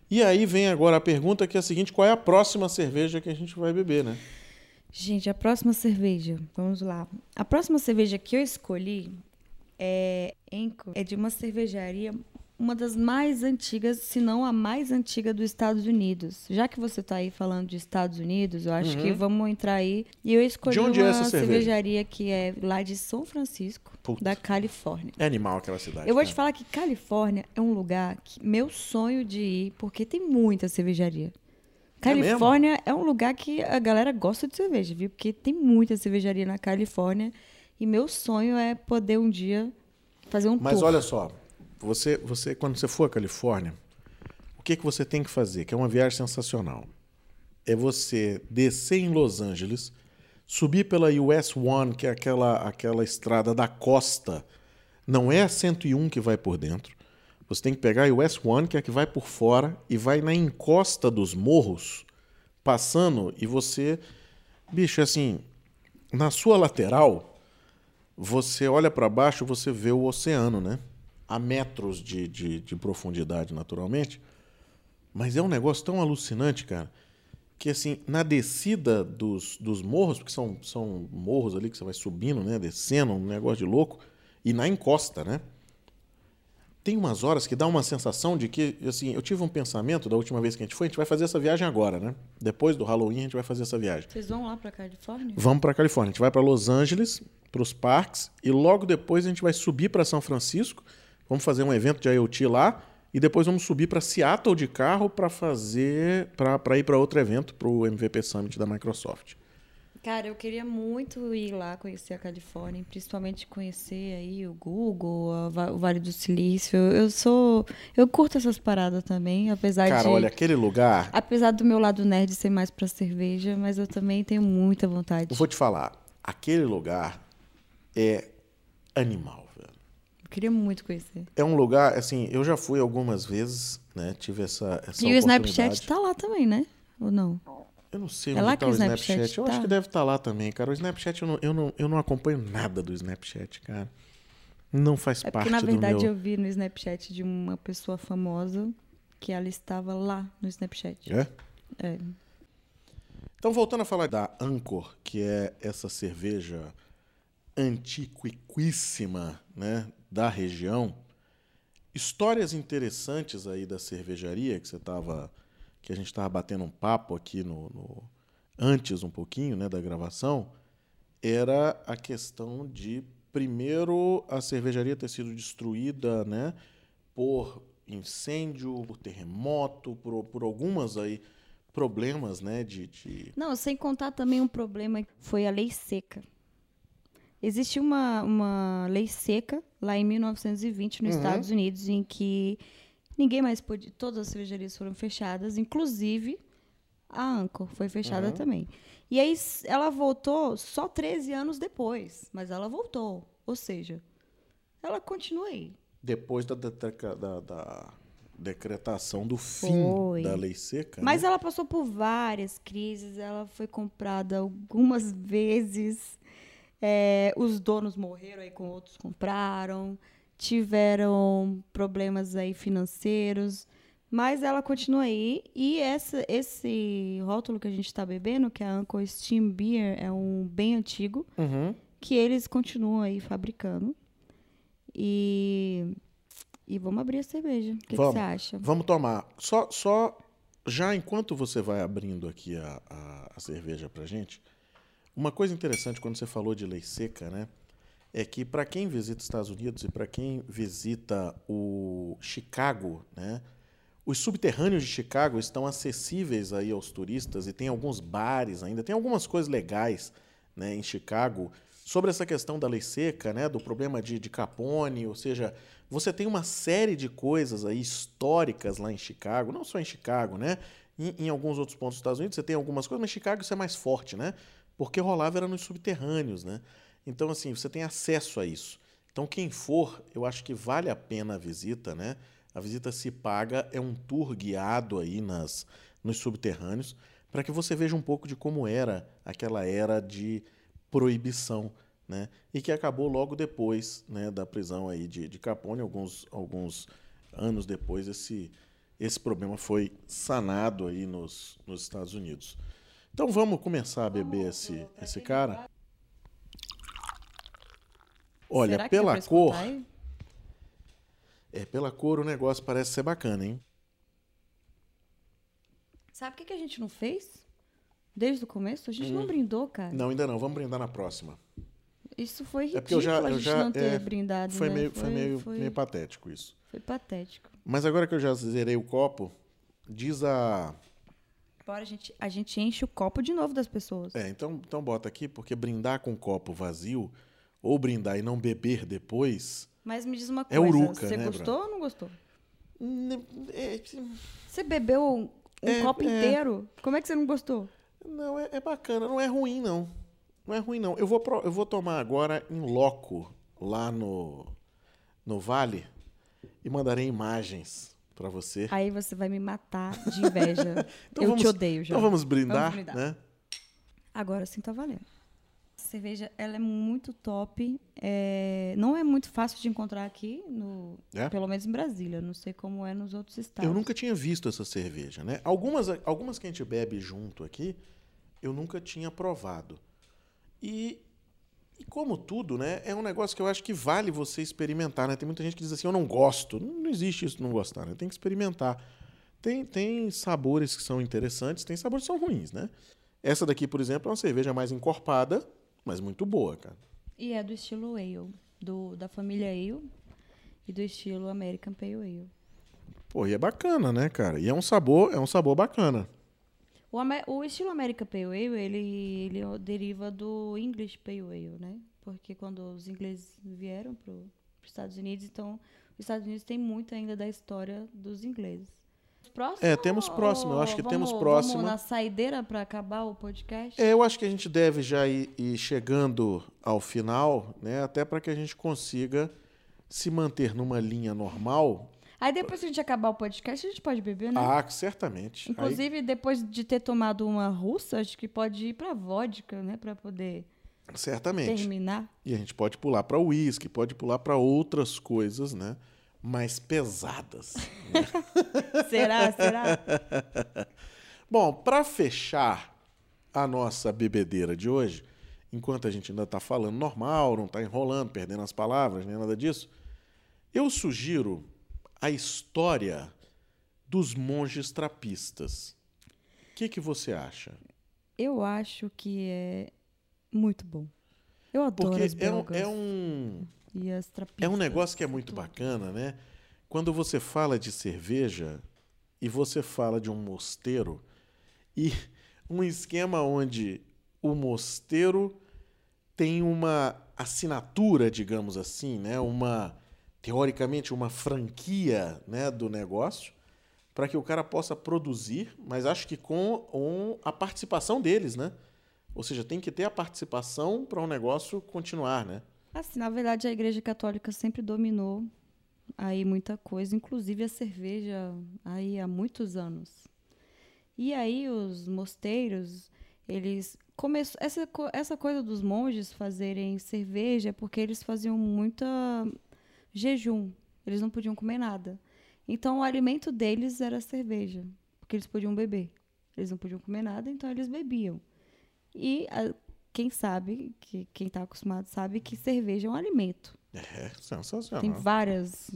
E aí vem agora a pergunta que é a seguinte, qual é a próxima cerveja que a gente vai beber, né? Gente, a próxima cerveja, vamos lá. A próxima cerveja que eu escolhi é, Enco, é de uma cervejaria, uma das mais antigas, se não a mais antiga dos Estados Unidos. Já que você está aí falando de Estados Unidos, eu acho que vamos entrar aí. E eu escolhi Uhum. De onde é uma essa cerveja? cervejaria que é lá de São Francisco, Puta. da Califórnia. É animal aquela cidade. Eu vou te cara. falar que Califórnia é um lugar que meu sonho de ir, porque tem muita cervejaria. É? Califórnia é, um lugar que a galera gosta de cerveja, viu? Porque tem muita cervejaria na Califórnia. E meu sonho é poder um dia fazer um Mas tour. olha só, você, você quando você for à Califórnia, o que, que você tem que fazer? Que é uma viagem sensacional. É você descer em Los Angeles, subir pela US One, que é aquela, aquela estrada da costa. Não é a 101 que vai por dentro. Você tem que pegar a US One, que é a que vai por fora, e vai na encosta dos morros, passando, e você. Bicho, assim, na sua lateral, você olha para baixo, você vê o oceano, né? A metros de, de, de profundidade, naturalmente. Mas é um negócio tão alucinante, cara, que assim, na descida dos, dos morros, porque são, são morros ali que você vai subindo, né? Descendo, um negócio de louco, e na encosta, né? Tem umas horas que dá uma sensação de que, assim, eu tive um pensamento da última vez que a gente foi, a gente vai fazer essa viagem agora, né? Depois do Halloween a gente vai fazer essa viagem. Vocês vão lá pra Califórnia? Vamos para Califórnia. A gente vai para Los Angeles, para os parques, e logo depois a gente vai subir para São Francisco. Vamos fazer um evento de IoT lá. E depois vamos subir para Seattle de carro para fazer. para ir para outro evento, para o MVP Summit da Microsoft. Cara, eu queria muito ir lá conhecer a Califórnia, principalmente conhecer aí o Google, a o Vale do Silício. Eu sou, eu curto essas paradas também, apesar Cara, de olha, aquele lugar, apesar do meu lado nerd ser mais pra cerveja, mas eu também tenho muita vontade. eu vou te falar, aquele lugar é animal, queria muito conhecer. É um lugar, assim, eu já fui algumas vezes, né? Tive essa, essa E o Snapchat tá lá também, né? Ou não? Eu não sei É onde lá tá que o Snapchat. Snapchat Eu tá? acho que deve estar lá também, cara. O Snapchat, eu não, eu, não, eu não acompanho nada do Snapchat, cara. Não faz É porque, parte na do verdade, meu... eu vi no Snapchat de uma pessoa famosa que ela estava lá no Snapchat. É? É. Então, voltando a falar da Anchor, que é essa cerveja antiquíssima, né, da região, histórias interessantes aí da cervejaria que você tava, que a gente estava batendo um papo aqui no, no- antes um pouquinho, né, da gravação, era a questão de primeiro a cervejaria ter sido destruída, né, por incêndio, por terremoto, por, por algumas aí problemas, né, de, de Não, sem contar também um problema que foi a lei seca. Existe uma, uma lei seca lá em 1920 nos Uhum. Estados Unidos em que ninguém mais pôde, todas as cervejarias foram fechadas, inclusive a Anchor foi fechada Uhum. também. E aí ela voltou só 13 anos depois, mas ela voltou. Ou seja, ela continua aí. depois da, deteca- da- da decretação do fim Foi. da lei seca. Mas né? ela passou por várias crises, ela foi comprada algumas vezes. É, os donos morreram aí com outros compraram, tiveram problemas aí financeiros, mas ela continua aí. E essa, esse rótulo que a gente está bebendo, que é a Anchor Steam Beer, é um bem antigo, Uhum. que eles continuam aí fabricando. E, e vamos abrir a cerveja. O que você acha? Vamos tomar. Só, só já enquanto você vai abrindo aqui a, a, a cerveja pra gente, uma coisa interessante quando você falou de lei seca, né? É que para quem visita os Estados Unidos e para quem visita o Chicago, né? Os subterrâneos de Chicago estão acessíveis aí aos turistas e tem alguns bares ainda, tem algumas coisas legais né, em Chicago sobre essa questão da lei seca, né, do problema de, de Capone, ou seja, você tem uma série de coisas aí históricas lá em Chicago, não só em Chicago, né, em, em alguns outros pontos dos Estados Unidos você tem algumas coisas, mas Chicago isso é mais forte, né, porque rolava era nos subterrâneos, né, então assim, você tem acesso a isso. Então quem for, eu acho que vale a pena a visita, né, a visita se paga, é um tour guiado aí nas, nos subterrâneos, para que você veja um pouco de como era aquela era de proibição, né? E que acabou logo depois né, da prisão aí de, de Capone, alguns, alguns anos depois, esse, esse problema foi sanado aí nos, nos Estados Unidos. Então vamos começar a beber esse, esse cara. Olha, pela cor, é, pela cor o negócio parece ser bacana, hein? Sabe o que, que a gente não fez? Desde o começo? A gente não brindou, cara. Hum. Não, ainda não. Vamos brindar na próxima. Isso foi É ridículo porque eu já, eu já não ter é, brindado, foi né? meio, foi, meio, foi, meio patético isso. foi patético. Mas agora que eu já zerei o copo, diz a. Bora, a gente, a gente enche o copo de novo das pessoas. É, então, então bota aqui, porque brindar com copo vazio ou brindar e não beber depois. Mas me diz uma É coisa, uruca, você né, gostou ou não gostou? é, Você bebeu um, um É, copo é. inteiro? Como é que você não gostou? Não, é, é bacana, não é ruim, não. Não é ruim, não. Eu vou, pro- eu vou tomar agora em loco, lá no, no Vale, e mandarei imagens para você. Aí você vai me matar de inveja. Então Eu vamos- te odeio já. Então vamos brindar, Vamos brindar. né? Agora sim tá valendo. A cerveja, ela é muito top. é, Não é muito fácil de encontrar aqui, no... É? pelo menos em Brasília. Não sei como é nos outros estados. Eu nunca tinha visto essa cerveja, né? Algumas, algumas que a gente bebe junto aqui, eu nunca tinha provado. E, e como tudo, né? É um negócio que eu acho que vale você experimentar, né? Tem muita gente que diz assim, eu não gosto. Não, existe isso de não gostar, né? Tem que experimentar. Tem, tem sabores que são interessantes, tem sabores que são ruins, né? Essa daqui, por exemplo, é uma cerveja mais encorpada, mas muito boa, cara. E é do estilo Ale, do, da família Ale e do estilo American Pale Ale. Pô, e é bacana, né, cara? E é um sabor, é um sabor bacana. O, o estilo American Pale Ale, ele, ele deriva do English Pale Ale, né? Porque quando os ingleses vieram para os Estados Unidos, então os Estados Unidos tem muito ainda da história dos ingleses. Próximo, É, temos próximo, eu acho que ou temos vamos- próximo. Vamos na saideira para acabar o podcast? É, eu acho que a gente deve já ir, ir chegando ao final, né? Até para que a gente consiga se manter numa linha normal. Aí depois que a gente acabar o podcast, a gente pode beber, né? Ah, certamente. Aí- Inclusive, depois de ter tomado uma russa, acho que pode ir pra vodka, né? Pra poder certamente. terminar. E a gente pode pular para uísque, pode pular para outras coisas, né? Mais pesadas. Será? Será? Bom, para fechar a nossa bebedeira de hoje, enquanto a gente ainda está falando normal, não está enrolando, perdendo as palavras, nem nada disso, eu sugiro a história dos monges trapistas. O que, que você acha? Eu acho que é muito bom. Eu adoro Porque as é um, é um, e as é trapistas. um negócio que é muito bacana, né? Quando você fala de cerveja e você fala de um mosteiro e um esquema onde o mosteiro tem uma assinatura, digamos assim, né? Uma teoricamente uma franquia, né, do negócio para que o cara possa produzir, mas acho que com, com a participação deles, né? Ou seja, tem que ter a participação para o negócio continuar, né? Assim, na verdade, a Igreja Católica sempre dominou aí muita coisa, inclusive a cerveja aí há muitos anos. E aí os mosteiros, eles começou essa essa coisa dos monges fazerem cerveja é porque eles faziam muita jejum. Eles não podiam comer nada. Então o alimento deles era a cerveja, porque eles podiam beber. Eles não podiam comer nada, então eles bebiam. E a- quem sabe, que quem está acostumado sabe que cerveja é um alimento. É sensacional. Tem várias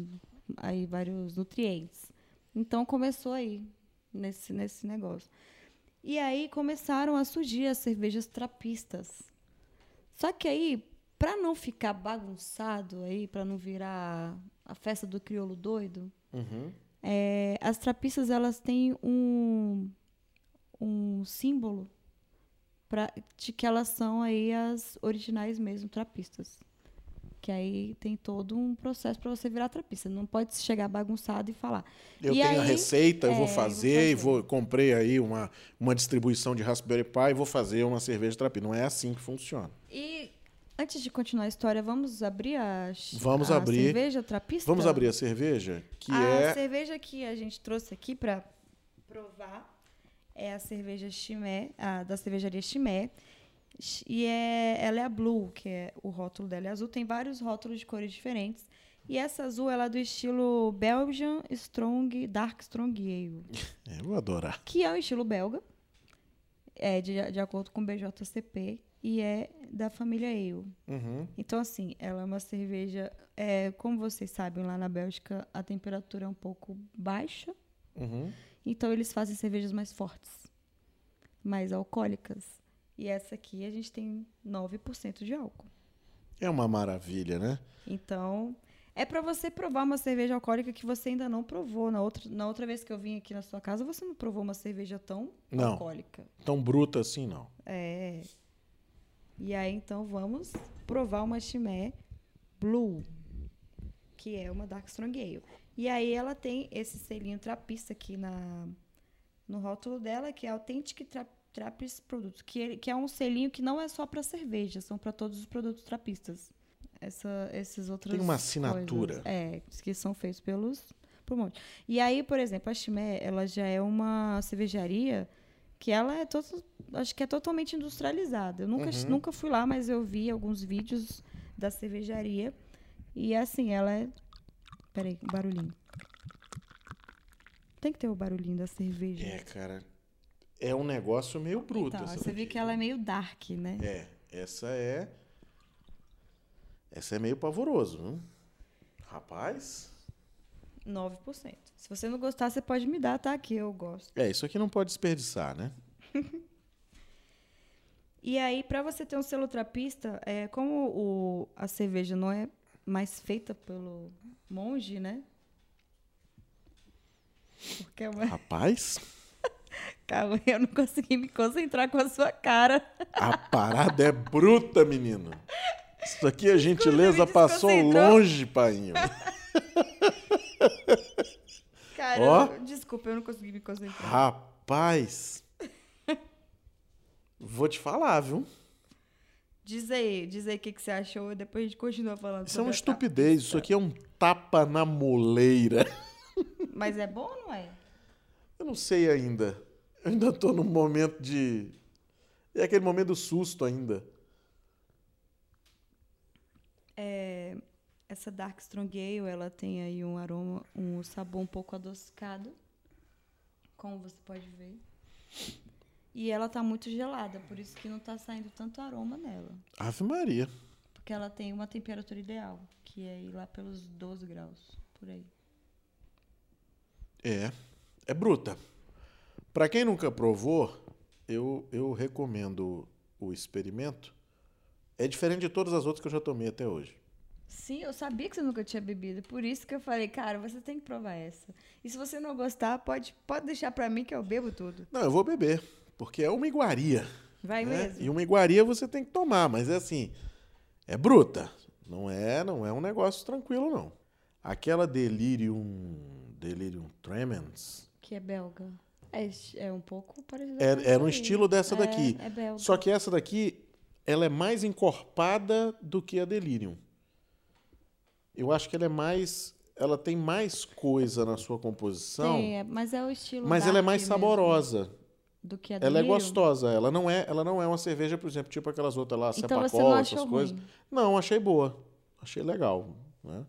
aí vários nutrientes. Então começou aí nesse nesse negócio. E aí começaram a surgir as cervejas trapistas. Só que aí, para não ficar bagunçado aí, para não virar a festa do crioulo doido, Uhum. é, as trapistas elas têm um um símbolo pra, de que elas são aí as originais mesmo trapistas. Que aí tem todo um processo para você virar trapista. Não pode chegar bagunçado e falar. Eu E tenho a aí- receita, eu é, vou eu vou fazer, e fazer. vou comprei aí uma, uma distribuição de Raspberry Pi e vou fazer uma cerveja trapista. Não é assim que funciona. E antes de continuar a história, vamos abrir a, Vamos a abrir. cerveja trapista? Vamos abrir a cerveja, que a é cerveja que a gente trouxe aqui para provar é a cerveja Chimé, a da cervejaria Chimé. E é, ela é a Blue, que é o rótulo dela é azul. Tem vários rótulos de cores diferentes. E essa azul ela é do estilo Belgian Strong, Dark Strong Ale, É, eu vou adorar. que é o estilo belga, é de, de acordo com o BJCP, e é da família Ale. Uhum. Então, assim, ela é uma cerveja. É, como vocês sabem, lá na Bélgica a temperatura é um pouco baixa. Uhum. Então, eles fazem cervejas mais fortes, mais alcoólicas. E essa aqui a gente tem 9% de álcool. É uma maravilha, né? Então, é para você provar uma cerveja alcoólica que você ainda não provou. Na outra, na outra vez que eu vim aqui na sua casa, você não provou uma cerveja tão Não. alcoólica. Tão bruta assim, não. É. E aí, então, vamos provar uma Chimé Blue, que é uma Dark Strong Ale. E aí ela tem esse selinho trapista aqui na, no rótulo dela, que é Authentic Tra Trappist Produtos, que, ele- que é um selinho que não é só para cerveja, são para todos os produtos trapistas. Essa, esses outros Tem uma assinatura. É, que são feitos pelos por um monte. E aí, por exemplo, a Chimé, ela já é uma cervejaria que ela é todo, acho que é totalmente industrializada. Eu nunca, Uhum. nunca fui lá, mas eu vi alguns vídeos da cervejaria e assim, ela é Peraí, o barulhinho. Tem que ter o barulhinho da cerveja. É, cara. É um negócio meio bruto. Então, você vê que ela é meio dark, né? É, essa é. Essa é meio pavoroso, viu? Rapaz. 9%. Se você não gostar, você pode me dar, tá? Que eu gosto. É, isso aqui não pode desperdiçar, né? E aí, para você ter um selo trapista, é, como o, a cerveja não é mais feita pelo monge, né? Porque é uma- Rapaz. Calma, eu não consegui me concentrar com a sua cara. A parada é bruta, menino. Isso aqui a gentileza passou longe, painho. Cara, Ó. eu- desculpa, eu não consegui me concentrar. Rapaz. Vou te falar, viu? Diz aí, diz aí o que, que você achou e depois a gente continua falando Isso é uma sobre a estupidez. Isso aqui é um tapa na moleira. capa. Mas é bom ou não é? Eu não sei ainda. Eu ainda tô num momento de. É aquele momento do susto ainda. Essa Dark Strong Ale, ela tem aí um aroma, um sabor um pouco adocicado, como você pode ver. E ela tá muito gelada, por isso que não tá saindo tanto aroma nela. Ave Maria. Porque ela tem uma temperatura ideal, que é ir lá pelos 12 graus, por aí. É. É bruta. Pra quem nunca provou, eu, eu recomendo o experimento. É diferente de todas as outras que eu já tomei até hoje. Sim, eu sabia que você nunca tinha bebido, por isso que eu falei, cara, você tem que provar essa. E se você não gostar, pode, pode deixar pra mim que eu bebo tudo. Não, eu vou beber. Porque é uma iguaria. Vai né? mesmo? E uma iguaria você tem que tomar, mas é assim, é bruta. Não é, não é um negócio tranquilo não. Aquela Delirium, Delirium Tremens, Que é belga. É, é um pouco parecido com era, essa era um estilo dessa É, daqui. É belga. Só que essa daqui, ela é mais encorpada do que a Delirium. Eu acho que ela é mais, ela tem mais coisa na sua composição, Tem, é, mas é o estilo mas ela é mais mesmo saborosa. do que a Ela é Delirium. gostosa, ela não é, ela não é uma cerveja, por exemplo, tipo aquelas outras lá, Então Cepacol, essas achou coisas. ruim? Não, achei boa. Achei legal, né?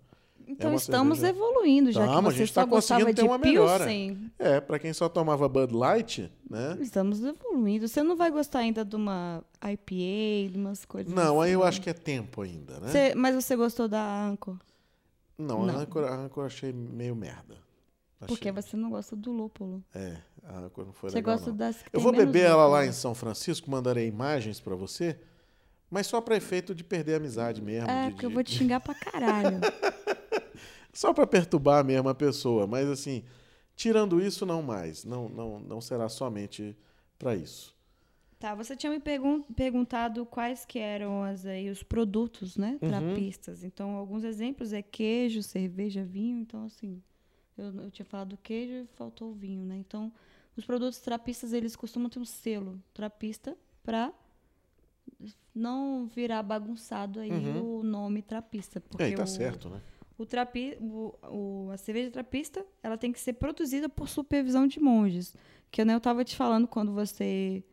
Então É estamos cerveja- evoluindo, já Tamo, a que você gente só tá conseguindo ter de uma melhora. Pilsen. É, pra quem só tomava Bud Light, né? Estamos evoluindo. Você não vai gostar ainda de uma IPA, de umas coisas Não, assim, aí eu né? acho que é tempo ainda, né? Você- mas você gostou da Anchor? Não, Não. a Anchor, a eu achei meio merda. Achei- Porque você não gosta do lúpulo. É, a Anchor não foi Você legal, gosta não. das que Eu vou beber ela lá em São Francisco, mandarei imagens pra você, mas só pra efeito de perder a amizade mesmo. É, de- porque eu de- vou te xingar pra caralho. Só pra perturbar mesmo a pessoa, mas assim, tirando isso, não mais. Não, não, não será somente pra isso. Tá, você tinha me pergun- perguntado quais que eram as, aí, os produtos, né? Uhum. Trapistas. Então, alguns exemplos é queijo, cerveja, vinho. Então, assim, eu, eu tinha falado do queijo e faltou o vinho, né? Então, os produtos trapistas, eles costumam ter um selo trapista para não virar bagunçado aí o nome trapista. Porque E aí tá o, certo, né? o trapi, o, o- a cerveja trapista, ela tem que ser produzida por supervisão de monges. Que né, eu tava te falando quando você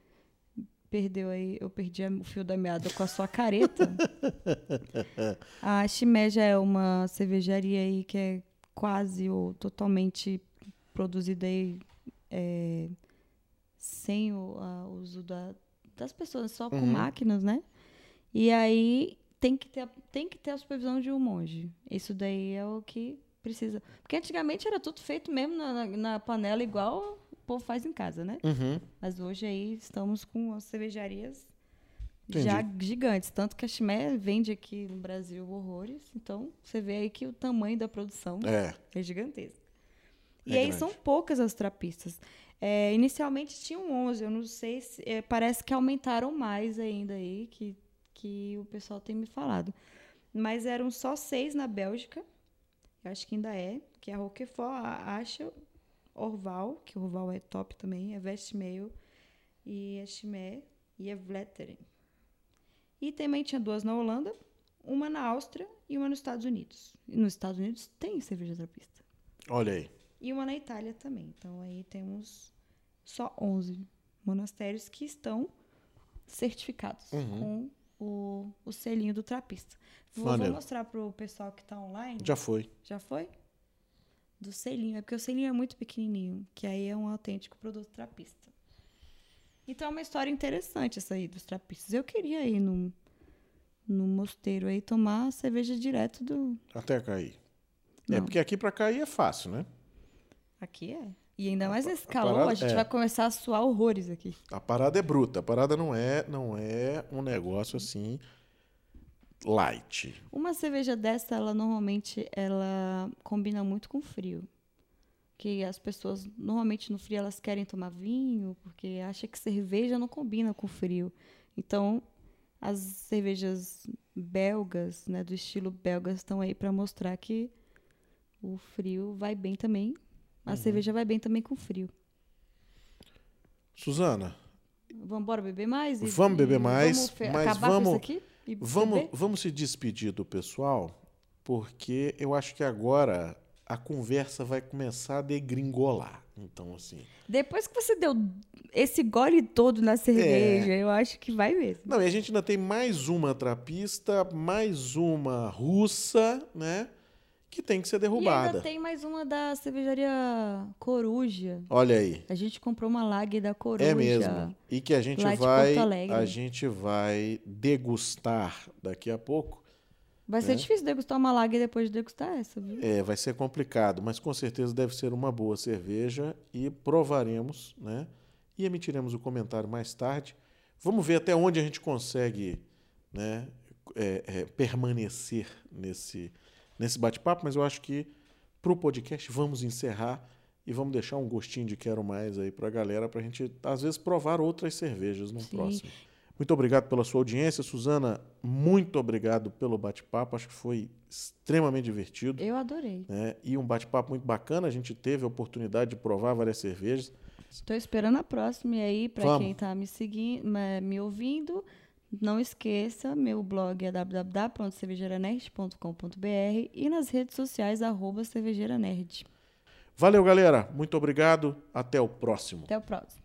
perdeu aí, eu perdi a- o fio da meada com a sua careta. a Chimé já é uma cervejaria aí que é quase ou totalmente produzida aí é, sem o a- uso da, das pessoas, só com máquinas, né? E aí tem que, ter, tem que ter a supervisão de um monge. Isso daí é o que precisa. Porque antigamente era tudo feito mesmo na, na- na panela, igual povo faz em casa, né? Uhum. Mas hoje aí estamos com as cervejarias Entendi. já gigantes. Tanto que a Chimé vende aqui no Brasil horrores. Então, você vê aí que o tamanho da produção É. é gigantesco. E É aí grande. são poucas as trapistas. É, inicialmente tinham 11, eu não sei se. é, parece que aumentaram mais ainda aí, que, que o pessoal tem me falado. Mas eram só seis na Bélgica, acho que ainda é, que é a Roquefort, a Acha, Orval, que Orval é top também, é Westmail, e a Chimé e a Vletteren. E também tinha duas na Holanda, uma na Áustria e uma nos Estados Unidos. E nos Estados Unidos tem cerveja trapista. Olha aí. E uma na Itália também. Então aí temos só 11 monastérios que estão certificados com o, o selinho do trapista. Vou, vou mostrar pro pessoal que está online. Já foi. Já foi? Do selinho. É porque o selinho é muito pequenininho, que aí é um autêntico produto trapista. Então é uma história interessante essa aí dos trapistas. Eu queria ir num, num mosteiro aí tomar cerveja direto do... Até cair. É Não. porque aqui pra cair é fácil, né? Aqui é. E ainda mais nesse a calor, parada- a gente é. vai começar a suar horrores aqui. A parada é bruta. A parada não é, não é um negócio assim light. Uma cerveja dessa, ela normalmente ela combina muito com frio. que as pessoas normalmente no frio elas querem tomar vinho, porque acha que cerveja não combina com frio. Então, as cervejas belgas, né, do estilo belgas estão aí para mostrar que o frio vai bem também. A Uhum. cerveja vai bem também com frio. Suzana, Vamos embora beber mais? E- Vamos beber mais, vamos mas acabar com vamos- isso aqui? E vamos, beber? vamos se despedir do pessoal, porque eu acho que agora a conversa vai começar a degringolar. Então, assim. Depois que você deu esse gole todo na cerveja, É. eu acho que vai mesmo. Não, e a gente ainda tem mais uma trapista, mais uma russa, né? Que tem que ser E derrubada. ainda tem mais uma da cervejaria Coruja. Olha aí. A gente comprou uma lager da Coruja. É mesmo. E que a gente vai. A gente vai degustar daqui a pouco. Vai ser difícil degustar uma lager depois de degustar essa, viu? É, vai ser complicado, mas com certeza deve ser uma boa cerveja e provaremos, né? E emitiremos o comentário mais tarde. Vamos ver até onde a gente consegue, né, é, é, permanecer nesse, nesse bate-papo, mas eu acho que para o podcast vamos encerrar e vamos deixar um gostinho de quero mais aí para a galera, para a gente, às vezes, provar outras cervejas no Sim. próximo. Muito obrigado pela sua audiência. Suzana, muito obrigado pelo bate-papo. Acho que foi extremamente divertido Eu adorei. né? E um bate-papo muito bacana. A gente teve a oportunidade de provar várias cervejas. Estou esperando a próxima. E aí, para quem tá me seguindo, me ouvindo, não esqueça, meu blog é www.cervejeiranerd.com.br e nas redes sociais, arroba cervejeiranerd. Valeu, galera. Muito obrigado. Até o próximo. Até o próximo.